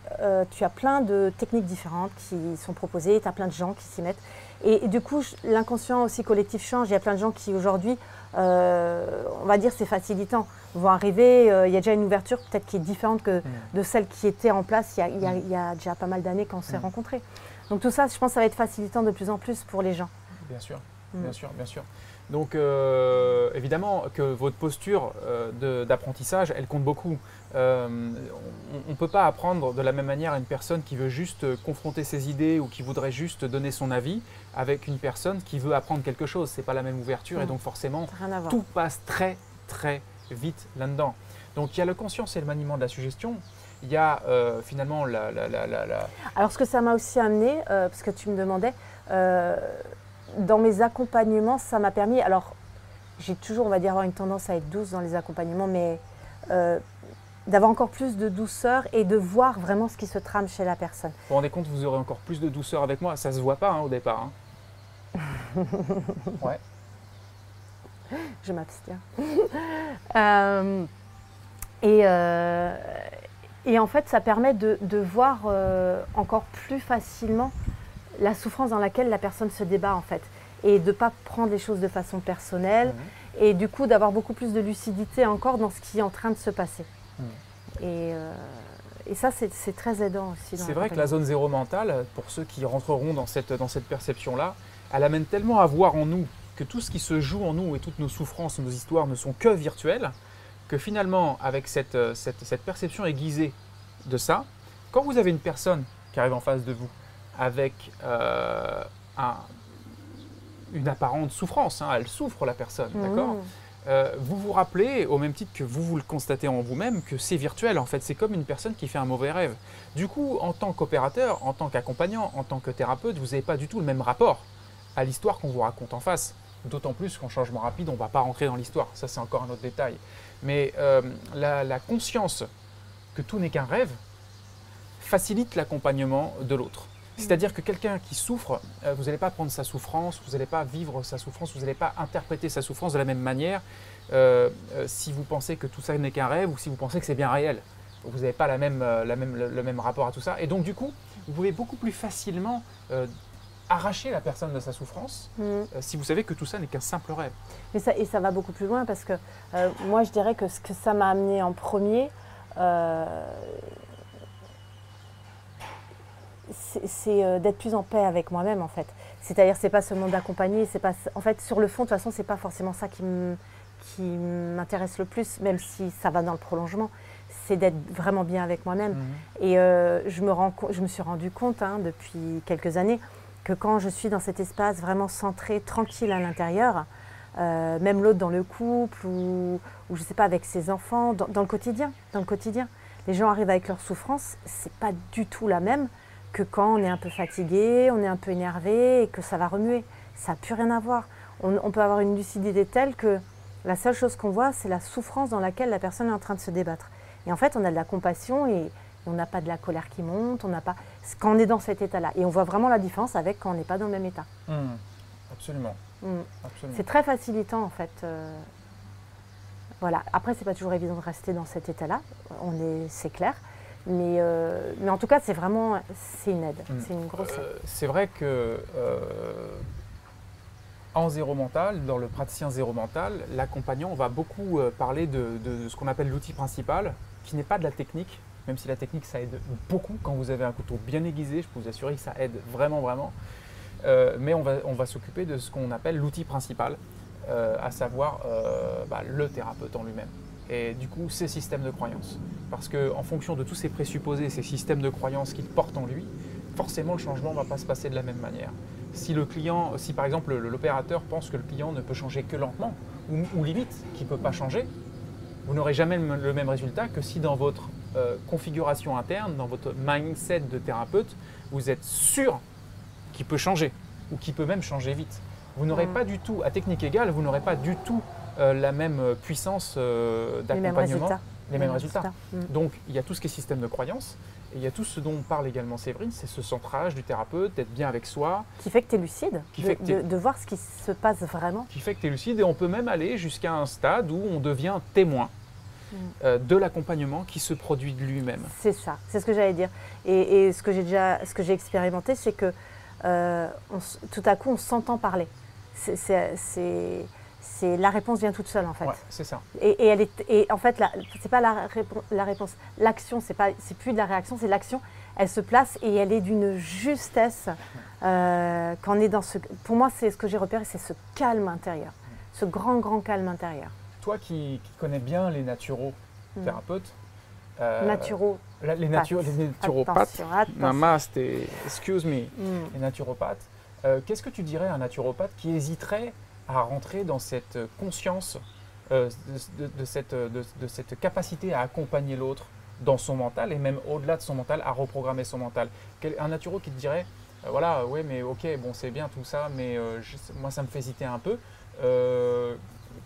tu as plein de techniques différentes qui sont proposées. Tu as plein de gens qui s'y mettent. Et, du coup, l'inconscient aussi collectif change. Il y a plein de gens qui aujourd'hui, on va dire, c'est facilitant, vont arriver. Euh, il y a déjà une ouverture peut-être qui est différente que mm. de celle qui était en place il y a, il y a, mm. déjà pas mal d'années quand on s'est mm. rencontrés. Donc tout ça, je pense, ça va être facilitant de plus en plus pour les gens. Bien sûr, bien sûr, bien sûr. Donc euh, évidemment que votre posture euh, d'apprentissage, elle compte beaucoup. Euh, on ne peut pas apprendre de la même manière à une personne qui veut juste confronter ses idées ou qui voudrait juste donner son avis avec une personne qui veut apprendre quelque chose. Ce n'est pas la même ouverture et donc forcément tout passe très très vite là-dedans. Donc il y a la conscience et le maniement de la suggestion. Il y a finalement la, la, Alors ce que ça m'a aussi amené, parce que tu me demandais, dans mes accompagnements, ça m'a permis. Alors, j'ai toujours, on va dire, avoir une tendance à être douce dans les accompagnements, mais euh, d'avoir encore plus de douceur et de voir vraiment ce qui se trame chez la personne. Vous vous rendez compte, vous aurez encore plus de douceur avec moi? Ça se voit pas hein, au départ. Hein. ouais. Je m'abstiens. Euh, et, euh, et, en fait, ça permet de, de voir encore plus facilement la souffrance dans laquelle la personne se débat en fait et de ne pas prendre les choses de façon personnelle mhm. et du coup d'avoir beaucoup plus de lucidité encore dans ce qui est en train de se passer. Mhm. Et, euh, et, ça c'est très aidant aussi. C'est vrai que la zone zéro mentale, pour ceux qui rentreront dans cette, dans cette perception-là, elle amène tellement à voir en nous que tout ce qui se joue en nous et toutes nos souffrances, nos histoires ne sont que virtuelles, que finalement avec cette, cette, cette perception aiguisée de ça, quand vous avez une personne qui arrive en face de vous, avec euh, une apparente souffrance. Hein. elle souffre, la personne, mmh. d'accord? Euh, vous vous rappelez, au même titre que vous vous le constatez en vous-même, que c'est virtuel en fait, c'est comme une personne qui fait un mauvais rêve. Du coup, en tant qu'opérateur, en tant qu'accompagnant, en tant que thérapeute, vous n'avez pas du tout le même rapport à l'histoire qu'on vous raconte en face. D'autant plus qu'en changement rapide, on ne va pas rentrer dans l'histoire, ça c'est encore un autre détail. Mais euh, la conscience que tout n'est qu'un rêve facilite l'accompagnement de l'autre. C'est-à-dire que quelqu'un qui souffre, euh, vous n'allez pas prendre sa souffrance, vous n'allez pas vivre sa souffrance, vous n'allez pas interpréter sa souffrance de la même manière euh, euh, si vous pensez que tout ça n'est qu'un rêve ou si vous pensez que c'est bien réel. Vous n'avez pas la même, la même, le, même rapport à tout ça. Et donc, du coup, vous pouvez beaucoup plus facilement arracher la personne de sa souffrance mmh. si vous savez que tout ça n'est qu'un simple rêve. Mais ça, et ça va beaucoup plus loin parce que moi, je dirais que ce que ça m'a amené en premier, c'est euh, d'être plus en paix avec moi-même en fait. C'est-à-dire c'est pas seulement d'accompagner, c'est pas en fait sur le fond de toute façon c'est pas forcément ça qui m'intéresse le plus, même si ça va dans le prolongement. C'est d'être vraiment bien avec moi-même. Mhm. Et euh, je, me rends, je me suis rendu compte hein, depuis quelques années que quand je suis dans cet espace vraiment centré, tranquille à l'intérieur, euh, même l'autre dans le couple ou, ou, je sais pas avec ses enfants, dans, dans, le quotidien, dans le quotidien, les gens arrivent avec leur souffrance, c'est pas du tout la même que quand on est un peu fatigué, on est un peu énervé et que ça va remuer. Ça n'a plus rien à voir. On, peut avoir une lucidité telle que la seule chose qu'on voit, c'est la souffrance dans laquelle la personne est en train de se débattre. Et en fait, on a de la compassion et on n'a pas de la colère qui monte, on n'a pas quand on est dans cet état-là. Et on voit vraiment la différence avec quand on n'est pas dans le même état. Mmh. Absolument. Mmh. C'est très facilitant en fait. Euh, voilà. Après, c'est pas toujours évident de rester dans cet état-là. On est, c'est clair. Mais, euh, mais en tout cas, c'est vraiment c'est une aide, mm. c'est une grosse aide. Euh, c'est vrai que euh, en zéro mental, dans le praticien zéro mental, l'accompagnant va beaucoup parler de, de, ce qu'on appelle l'outil principal, qui n'est pas de la technique, même si la technique ça aide beaucoup quand vous avez un couteau bien aiguisé, je peux vous assurer que ça aide vraiment vraiment. mais on va, on va s'occuper de ce qu'on appelle l'outil principal, à savoir bah, le thérapeute en lui-même et du coup ces systèmes de croyances. Parce qu'en fonction de tous ces présupposés, ces systèmes de croyances qu'il porte en lui, forcément le changement ne va pas se passer de la même manière. Si le client, si par exemple l'opérateur pense que le client ne peut changer que lentement, ou, limite qu'il ne peut pas changer, vous n'aurez jamais le, même résultat que si dans votre euh, configuration interne, dans votre mindset de thérapeute, vous êtes sûr qu'il peut changer, ou qu'il peut même changer vite. Vous n'aurez mmh. pas du tout, à technique égale, vous n'aurez pas du tout la même puissance euh, d'accompagnement, les mêmes résultats. Mm. Donc il y a tout ce qui est système de croyance. Et il y a tout ce dont on parle également Séverine, c'est ce centrage du thérapeute, d'être bien avec soi. Qui fait que tu es lucide, qui de, fait que de, voir ce qui se passe vraiment. Qui fait que tu es lucide et on peut même aller jusqu'à un stade où on devient témoin. Mm. Euh, de l'accompagnement qui se produit de lui-même. C'est ça, c'est ce que j'allais dire. Et, ce que j'ai déjà, ce que j'ai expérimenté, c'est que euh, tout à coup, on s'entend parler. C'est la réponse vient toute seule en fait. c'est ça. Et, elle est, et en fait, c'est pas la, la réponse. L'action, c'est pas, c'est plus de la réaction, c'est l'action. Elle se place et elle est d'une justesse euh, quand est dans ce. Pour moi, c'est ce que j'ai repéré, c'est ce calme intérieur, ce grand grand calme intérieur. Toi qui, connais bien les naturothérapeutes. Mm. Euh, Naturo. les, naturo, les naturopathes. Namaste, excuse me. Mm. Les naturopathes. Euh, qu'est-ce que tu dirais à un naturopathe qui hésiterait à rentrer dans cette conscience, euh, de, cette, de, cette, capacité à accompagner l'autre dans son mental et même au-delà de son mental, à reprogrammer son mental. Un naturo qui te dirait, euh, voilà, ouais, mais ok, bon, c'est bien tout ça, mais euh, moi, ça me fait hésiter un peu.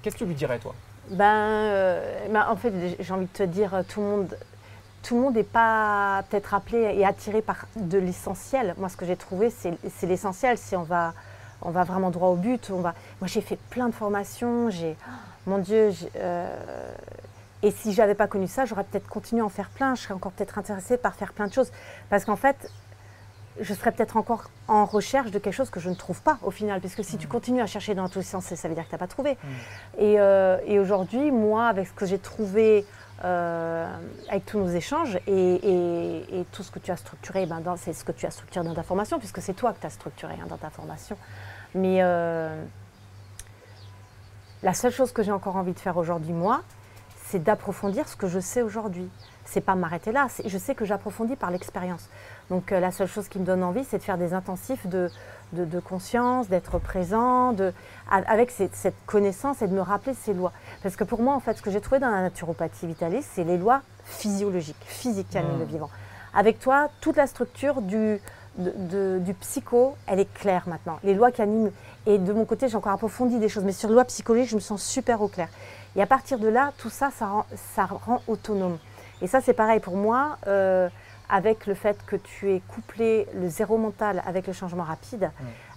Qu'est-ce que tu lui dirais, toi? Ben, ben, en fait, j'ai envie de te dire, tout le monde, tout le monde n'est pas peut-être appelé et attiré par de l'essentiel. Moi, ce que j'ai trouvé, c'est l'essentiel. Si on va on va vraiment droit au but. On va... Moi, j'ai fait plein de formations. J'ai, mon Dieu, euh, et si j'avais pas connu ça, j'aurais peut-être continué à en faire plein. Je serais encore peut-être intéressée par faire plein de choses, parce qu'en fait, je serais peut-être encore en recherche de quelque chose que je ne trouve pas au final, parce que si tu mm. continues à chercher dans tous les sens, ça veut dire que tu n'as pas trouvé. Mm. Euh, et, aujourd'hui, moi, avec ce que j'ai trouvé euh, avec tous nos échanges et, tout ce que tu as structuré, ben c'est ce que tu as structuré dans ta formation, puisque c'est toi que tu as structuré hein, dans ta formation. Mais euh, la seule chose que j'ai encore envie de faire aujourd'hui, moi, c'est d'approfondir ce que je sais aujourd'hui. C'est pas m'arrêter là. Je sais que j'approfondis par l'expérience. Donc euh, la seule chose qui me donne envie, c'est de faire des intensifs de, de, conscience, d'être présent, de, avec cette, connaissance et de me rappeler ces lois. Parce que pour moi, en fait, ce que j'ai trouvé dans la naturopathie vitaliste, c'est les lois physiologiques, physiques qui animent mmh. le vivant. Avec toi, toute la structure du, du psycho, elle est claire maintenant. Les lois qui animent. Et de mon côté, j'ai encore approfondi des choses. Mais sur les lois psychologiques, je me sens super au clair. Et à partir de là, tout ça, ça rend, ça rend autonome. Et ça, c'est pareil pour moi, euh, avec le fait que tu aies couplé le zéro mental avec le changement rapide.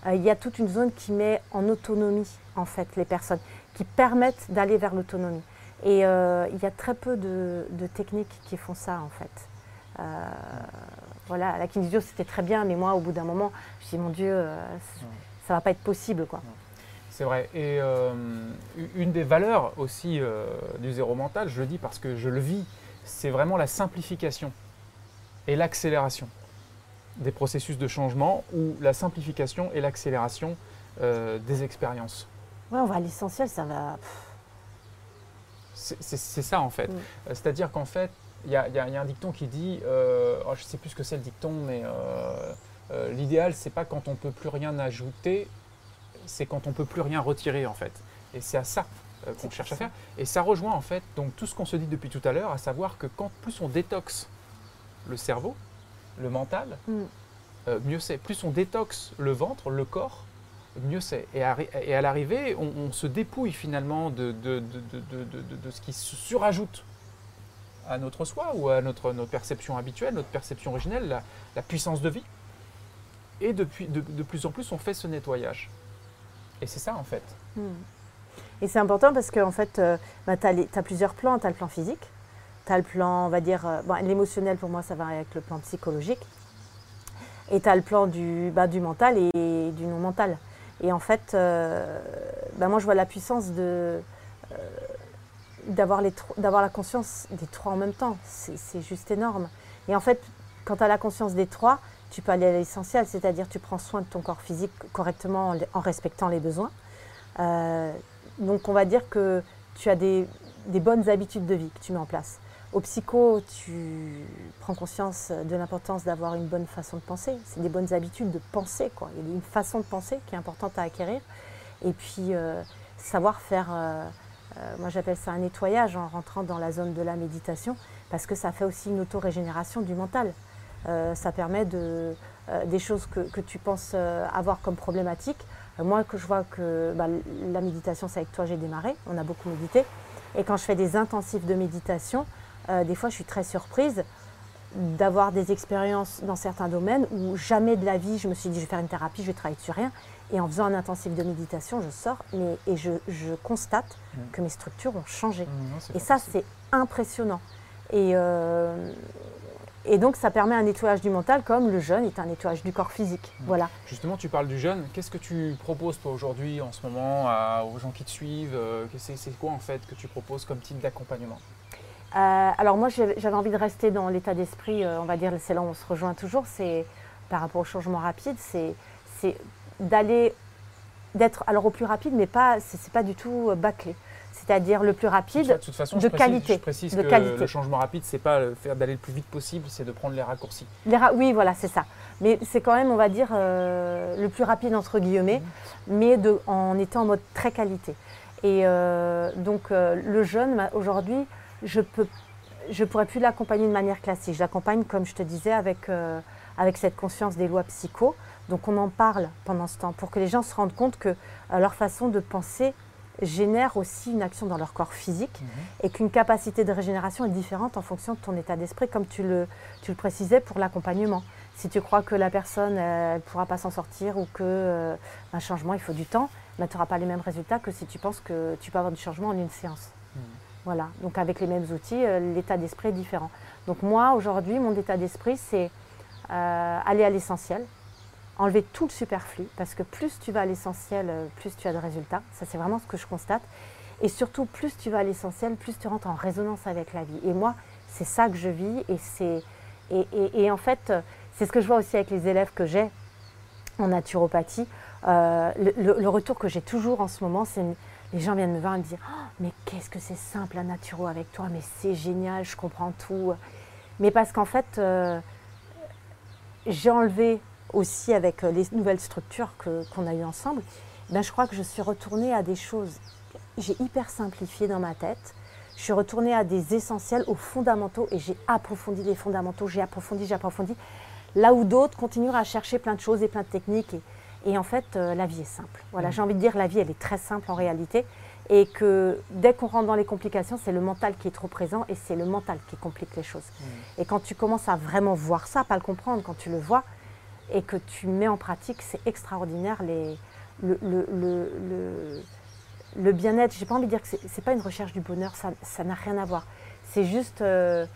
Euh, il y a toute une zone qui met en autonomie, en fait, les personnes, qui permettent d'aller vers l'autonomie. Et euh, il y a très peu de, de, techniques qui font ça, en fait voilà, la kinesio c'était très bien, mais moi au bout d'un moment, je dit mon Dieu, euh, ça va pas être possible quoi. C'est vrai. Et euh, une des valeurs aussi euh, du zéro mental, je le dis parce que je le vis, c'est vraiment la simplification et l'accélération des processus de changement ou la simplification et l'accélération des expériences. Ouais, on va à l'essentiel, ça va. C'est ça en fait. Mm. C'est-à-dire qu'en fait, il y, a un dicton qui dit, euh, oh, je ne sais plus ce que c'est le dicton, mais euh, euh, l'idéal, c'est pas quand on peut plus rien ajouter, c'est quand on peut plus rien retirer en fait. Et c'est à ça qu'on cherche à faire. Et ça rejoint en fait donc tout ce qu'on se dit depuis tout à l'heure, à savoir que quand plus on détoxe le cerveau, le mental, mm. mieux c'est. Plus on détoxe le ventre, le corps, mieux c'est. Et, à, l'arrivée, on, se dépouille finalement de, de, de, ce qui se surajoute à notre soi ou à notre, notre perception habituelle, notre perception originelle, la, puissance de vie. Et depuis, de, plus en plus, on fait ce nettoyage. Et c'est ça en fait. Hmm. Et c'est important parce qu'en en fait, euh, bah, tu as, plusieurs plans. Tu as le plan physique, tu as le plan, on va dire, euh, l'émotionnel pour moi, ça va avec le plan psychologique. Et tu as le plan du, bah, du mental et du non mental. Et en fait, euh, bah, moi, je vois la puissance de d'avoir la conscience des trois en même temps. C'est juste énorme. Et en fait, quand tu as la conscience des trois, tu peux aller à l'essentiel, c'est-à-dire tu prends soin de ton corps physique correctement en, respectant les besoins. Euh, donc on va dire que tu as des, bonnes habitudes de vie que tu mets en place. Au psycho, tu prends conscience de l'importance d'avoir une bonne façon de penser. C'est des bonnes habitudes de penser. Quoi. Il y a une façon de penser qui est importante à acquérir. Et puis, euh, savoir faire... Euh, euh, moi, j'appelle ça un nettoyage en rentrant dans la zone de la méditation, parce que ça fait aussi une auto-régénération du mental. Ça permet de, des choses que, que, tu penses avoir comme problématiques. moi, que je vois que bah, la méditation, c'est avec toi j'ai démarré, on a beaucoup médité. Et quand je fais des intensifs de méditation, des fois, je suis très surprise d'avoir des expériences dans certains domaines où jamais de la vie je me suis dit je vais faire une thérapie, je vais travailler sur rien. Et en faisant un intensif de méditation, je sors mais, et je, constate mmh. que mes structures ont changé. Mmh, et ça, c'est impressionnant. Et, euh, et donc, ça permet un nettoyage du mental comme le jeûne est un nettoyage du corps physique. Mmh. Voilà. Justement, tu parles du jeûne. Qu'est-ce que tu proposes, toi, aujourd'hui, en ce moment, aux gens qui te suivent euh, C'est quoi, en fait, que tu proposes comme type d'accompagnement? Euh, Alors, moi, j'avais envie de rester dans l'état d'esprit, euh, on va dire, c'est là où on se rejoint toujours, c'est par rapport au changement rapide, c'est d'aller, d'être alors au plus rapide, mais pas, c'est pas du tout bâclé c'est-à-dire le plus rapide, de, toute façon, de qualité. Je précise que le changement rapide, c'est pas faire d'aller le plus vite possible, c'est de prendre les raccourcis. oui, voilà, c'est ça. Mais c'est quand même, on va dire, euh, le plus rapide entre guillemets, mhm. mais de, en étant en mode très qualité. Et euh, donc euh, le jeune, aujourd'hui, je peux, je pourrais plus l'accompagner de manière classique. Je l'accompagne, comme je te disais, avec avec cette conscience des lois psycho. Donc on en parle pendant ce temps pour que les gens se rendent compte que leur façon de penser génère aussi une action dans leur corps physique mhm. et qu'une capacité de régénération est différente en fonction de ton état d'esprit, comme tu le, tu le précisais pour l'accompagnement. Si tu crois que la personne ne pourra pas s'en sortir ou que euh, un changement, il faut du temps, ben, tu n'auras pas les mêmes résultats que si tu penses que tu peux avoir du changement en une séance. Mhm. Voilà, donc avec les mêmes outils, euh, l'état d'esprit est différent. Donc moi, aujourd'hui, mon état d'esprit, c'est euh, aller à l'essentiel, enlever tout le superflu, parce que plus tu vas à l'essentiel, euh, plus tu as de résultats. Ça, c'est vraiment ce que je constate. Et surtout, plus tu vas à l'essentiel, plus tu rentres en résonance avec la vie. Et moi, c'est ça que je vis. Et, c'est, et, en fait, c'est ce que je vois aussi avec les élèves que j'ai en naturopathie. Le, retour que j'ai toujours en ce moment, c'est les gens viennent me voir et me dire oh, Mais qu'est-ce que c'est simple la naturo avec toi Mais c'est génial, je comprends tout. Mais parce qu'en fait, euh, j'ai enlevé aussi avec euh, les nouvelles structures qu'on a eues ensemble, ben, je crois que je suis retournée à des choses, j'ai hyper simplifié dans ma tête, je suis retournée à des essentiels, aux fondamentaux, et j'ai approfondi les fondamentaux, j'ai approfondi, j'ai approfondi, là où d'autres continuent à chercher plein de choses et plein de techniques. En fait, euh, la vie est simple. Voilà, mmh. j'ai envie de dire, la vie, elle est très simple en réalité. Et que dès qu'on rentre dans les complications, c'est le mental qui est trop présent et c'est le mental qui complique les choses. Mmh. Et quand tu commences à vraiment voir ça, pas le comprendre, quand tu le vois, et que tu mets en pratique, c'est extraordinaire. Les, le, le, le, le bien-être, j'ai pas envie de dire que c'est pas une recherche du bonheur, ça n'a rien à voir. C'est juste euh,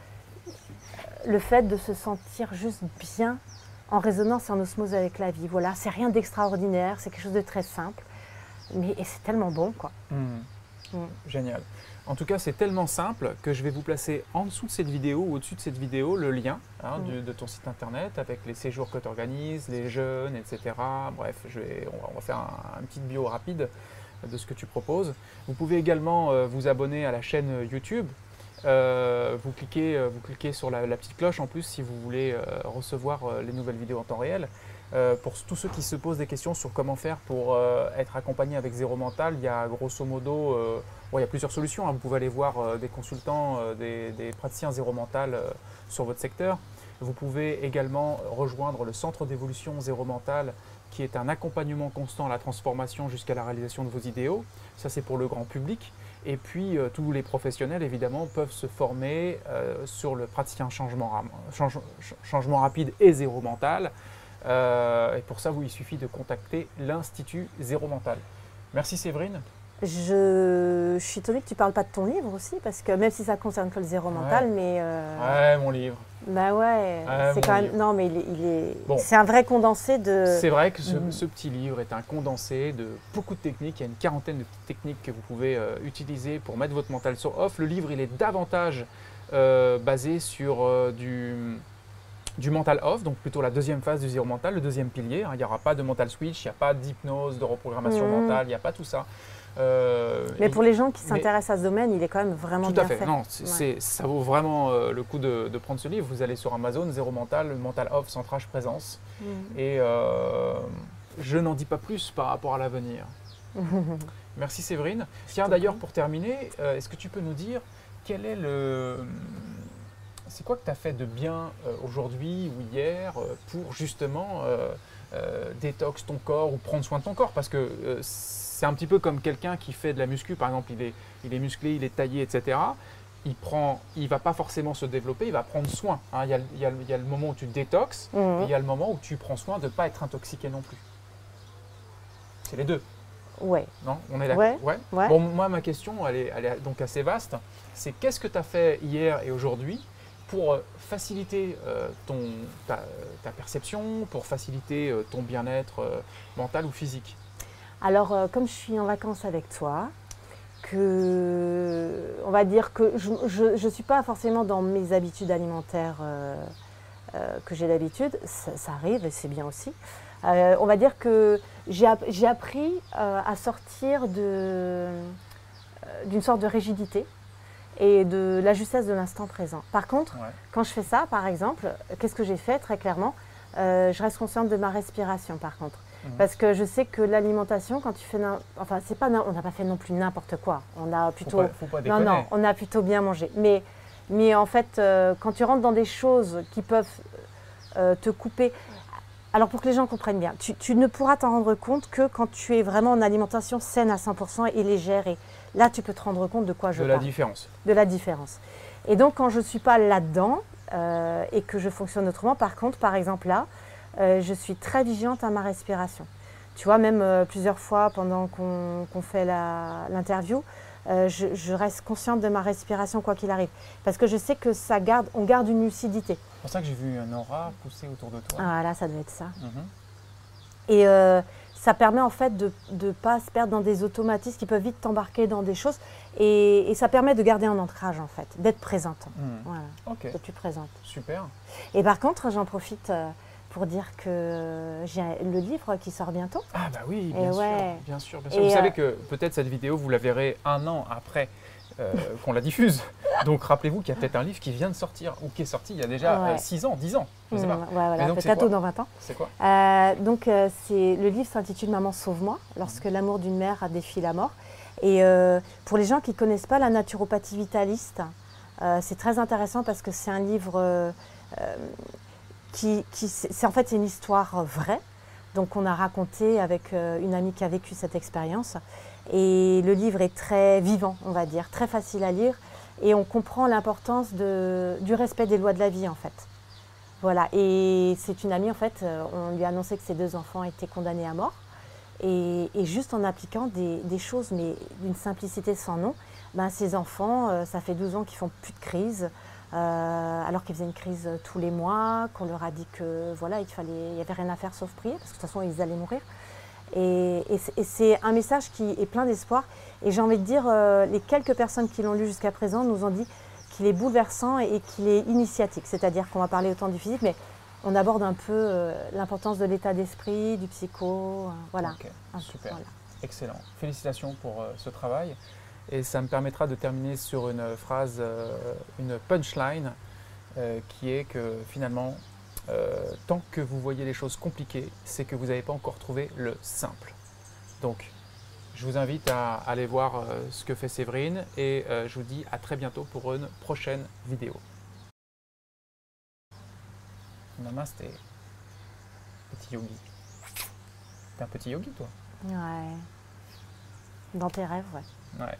le fait de se sentir juste bien en résonance et en osmose avec la vie. Voilà, c'est rien d'extraordinaire, c'est quelque chose de très simple, mais c'est tellement bon, quoi. Mmh. Mmh. Génial. En tout cas, c'est tellement simple que je vais vous placer en dessous de cette vidéo ou au-dessus de cette vidéo le lien hein, mm. de, ton site internet avec les séjours que tu organises, les jeunes, etc. Bref, je vais, on, va, faire un, petit bio rapide de ce que tu proposes. Vous pouvez également euh, vous abonner à la chaîne YouTube. Euh, vous, cliquez, euh, vous cliquez sur la, petite cloche en plus si vous voulez recevoir les nouvelles vidéos en temps réel. pour tous ceux qui se posent des questions sur comment faire pour être accompagné avec Zéro Mental, il y a grosso modo il y a plusieurs solutions. Hein. Vous pouvez aller voir euh, des consultants, euh, des, praticiens zéro mental euh, sur votre secteur. Vous pouvez également rejoindre le centre d'évolution zéro mental qui est un accompagnement constant à la transformation jusqu'à la réalisation de vos idéaux. Ça, c'est pour le grand public. Et puis, tous les professionnels, évidemment, peuvent se former sur le praticien changement, changement rapide et zéro mental. et pour ça, vous, il suffit de contacter l'Institut Zéro Mental. Merci Séverine. Je, suis étonnée que tu ne parles pas de ton livre aussi, parce que même si ça concerne que le zéro mental, mais. Euh, ouais, mon livre. Bah ouais, c'est quand même. Non, mais il est. C'est un vrai condensé de. C'est vrai que mm. ce, petit livre est un condensé de beaucoup de techniques. Il y a une quarantaine de petites techniques que vous pouvez euh, utiliser pour mettre votre mental sur off. Le livre, il est davantage euh, basé sur du du mental off, donc plutôt la deuxième phase du zéro mental, le deuxième pilier. Hein. Il n'y aura pas de mental switch, il n'y a pas d'hypnose, de reprogrammation mm. mentale, il n'y a pas tout ça. Euh, mais pour les gens qui s'intéressent à ce domaine, il est quand même vraiment tout à fait. Non, ça vaut vraiment euh, le coup de, prendre ce livre. Vous allez sur Amazon, Zéro Mental, Mental Off, Centrage Présence. Mm. Et euh, je n'en dis pas plus par rapport à l'avenir. Merci Séverine. Tiens, d'ailleurs, pour terminer, est-ce que tu peux nous dire quel est le. C'est quoi que tu as fait de bien aujourd'hui ou hier pour justement détox ton corps ou prendre soin de ton corps? Parce que c'est un petit peu comme quelqu'un qui fait de la muscu, par exemple, il est, il est musclé, il est taillé, etc. il prend, il va pas forcément se développer, il va prendre soin. hein. Il y, a, il y a- il y a le moment où tu te détoxes, et Mhm. il y a le moment où tu prends soin de ne pas être intoxiqué non plus. C'est les deux, Ouais, non On est d'accord Ouais, ouais. Bon, moi, ma question, elle est, elle est donc assez vaste. C'est qu'est-ce que tu as fait hier et aujourd'hui pour euh, faciliter euh, ton, ta, ta perception, pour faciliter euh, ton bien-être euh, mental ou physique? Alors, euh, comme je suis en vacances avec toi, que, on va dire que je ne suis pas forcément dans mes habitudes alimentaires euh, euh, que j'ai d'habitude, ça, ça arrive et c'est bien aussi. On va dire que j'ai app- j'ai appris à sortir d'une sorte de rigidité et de la justesse de l'instant présent. Par contre, Ouais. quand je fais ça, par exemple, qu'est-ce que j'ai fait très clairement? Je reste consciente de ma respiration, par contre. Parce que je sais que l'alimentation, quand tu fais, enfin, c'est pas, on n'a pas fait non plus n'importe quoi. On a Faut plutôt, pas, faut pas non, non, on a plutôt bien mangé. Mais, mais en fait, euh, quand tu rentres dans des choses qui peuvent euh, te couper, alors pour que les gens comprennent bien, tu, tu ne pourras t'en rendre compte que quand tu es vraiment en alimentation saine à 100% et légère. Et là, tu peux te rendre compte de quoi je de la parle différence. de la différence. Et donc, quand je ne suis pas là-dedans euh, et que je fonctionne autrement, par contre, par exemple là, euh, je suis très vigilante à ma respiration. Tu vois, même euh, plusieurs fois pendant qu'on qu'on fait l'interview, euh, je, je reste consciente de ma respiration quoi qu'il arrive. Parce que je sais que ça garde, on garde une lucidité. C'est pour ça que j'ai vu un aura pousser autour de toi. Ah là, ça doit être ça. Mhm. Et euh, ça permet en fait de ne pas se perdre dans des automatismes qui peuvent vite t'embarquer dans des choses. Et, et ça permet de garder un ancrage en fait, d'être présente. Mhm. Voilà, Ok, d'être plus présente. super. Et par contre, j'en profite euh, pour dire que j'ai le livre qui sort bientôt. Ah bah oui, bien sûr, ouais. bien sûr, bien sûr. Et, Vous savez euh, que peut-être cette vidéo, vous la verrez un an après euh, qu'on la diffuse. Donc rappelez-vous qu'il y a peut-être un livre qui vient de sortir ou qui est sorti il y a déjà Ouais. 6 ans, 10 ans, je sais Mmh, pas. ouais, voilà, peut-être ou dans 20 ans. C'est quoi Euh, donc, euh, c'est le livre s'intitule Maman sauve-moi, lorsque l'amour d'une mère a défié la mort. Et euh, pour les gens qui ne connaissent pas la naturopathie vitaliste, euh, c'est très intéressant parce que c'est un livre euh, euh, qui, c'est en fait une histoire vraie. Donc, on a raconté avec euh, une amie qui a vécu cette expérience. Et le livre est très vivant, on va dire, très facile à lire. Et on comprend l'importance du respect des lois de la vie, en fait. Voilà, et c'est une amie, en fait, euh, on lui a annoncé que ses deux enfants étaient condamnés à mort. Et, juste en appliquant des, choses, mais d'une simplicité sans nom, ben, ces enfants, euh, ça fait 12 ans qu'ils font plus de crise, alors qu'ils faisaient une crise tous les mois, qu'on leur a dit que voilà, il fallait, il y avait rien à faire sauf prier, parce que de toute façon, ils allaient mourir. Et, et c'est- un message qui est plein d'espoir. Et j'ai envie de dire, euh, les quelques personnes qui l'ont lu jusqu'à présent nous ont dit qu'il est bouleversant et qu'il est initiatique. C'est-à-dire qu'on va parler autant du physique, mais on aborde un peu euh, l'importance de l'état d'esprit, du psycho. euh, voilà. Super. voilà. Excellent. Félicitations pour euh, ce travail. Et ça me permettra de terminer sur une phrase, euh, une punchline, euh, qui est que finalement, euh, tant que vous voyez les choses compliquées, c'est que vous n'avez pas encore trouvé le simple. Donc, je vous invite à aller voir ce que fait Séverine et je vous dis à très bientôt pour une prochaine vidéo. Namasté, petit yogi. T'es un petit yogi toi? Ouais. Dans tes rêves, ouais. Ouais.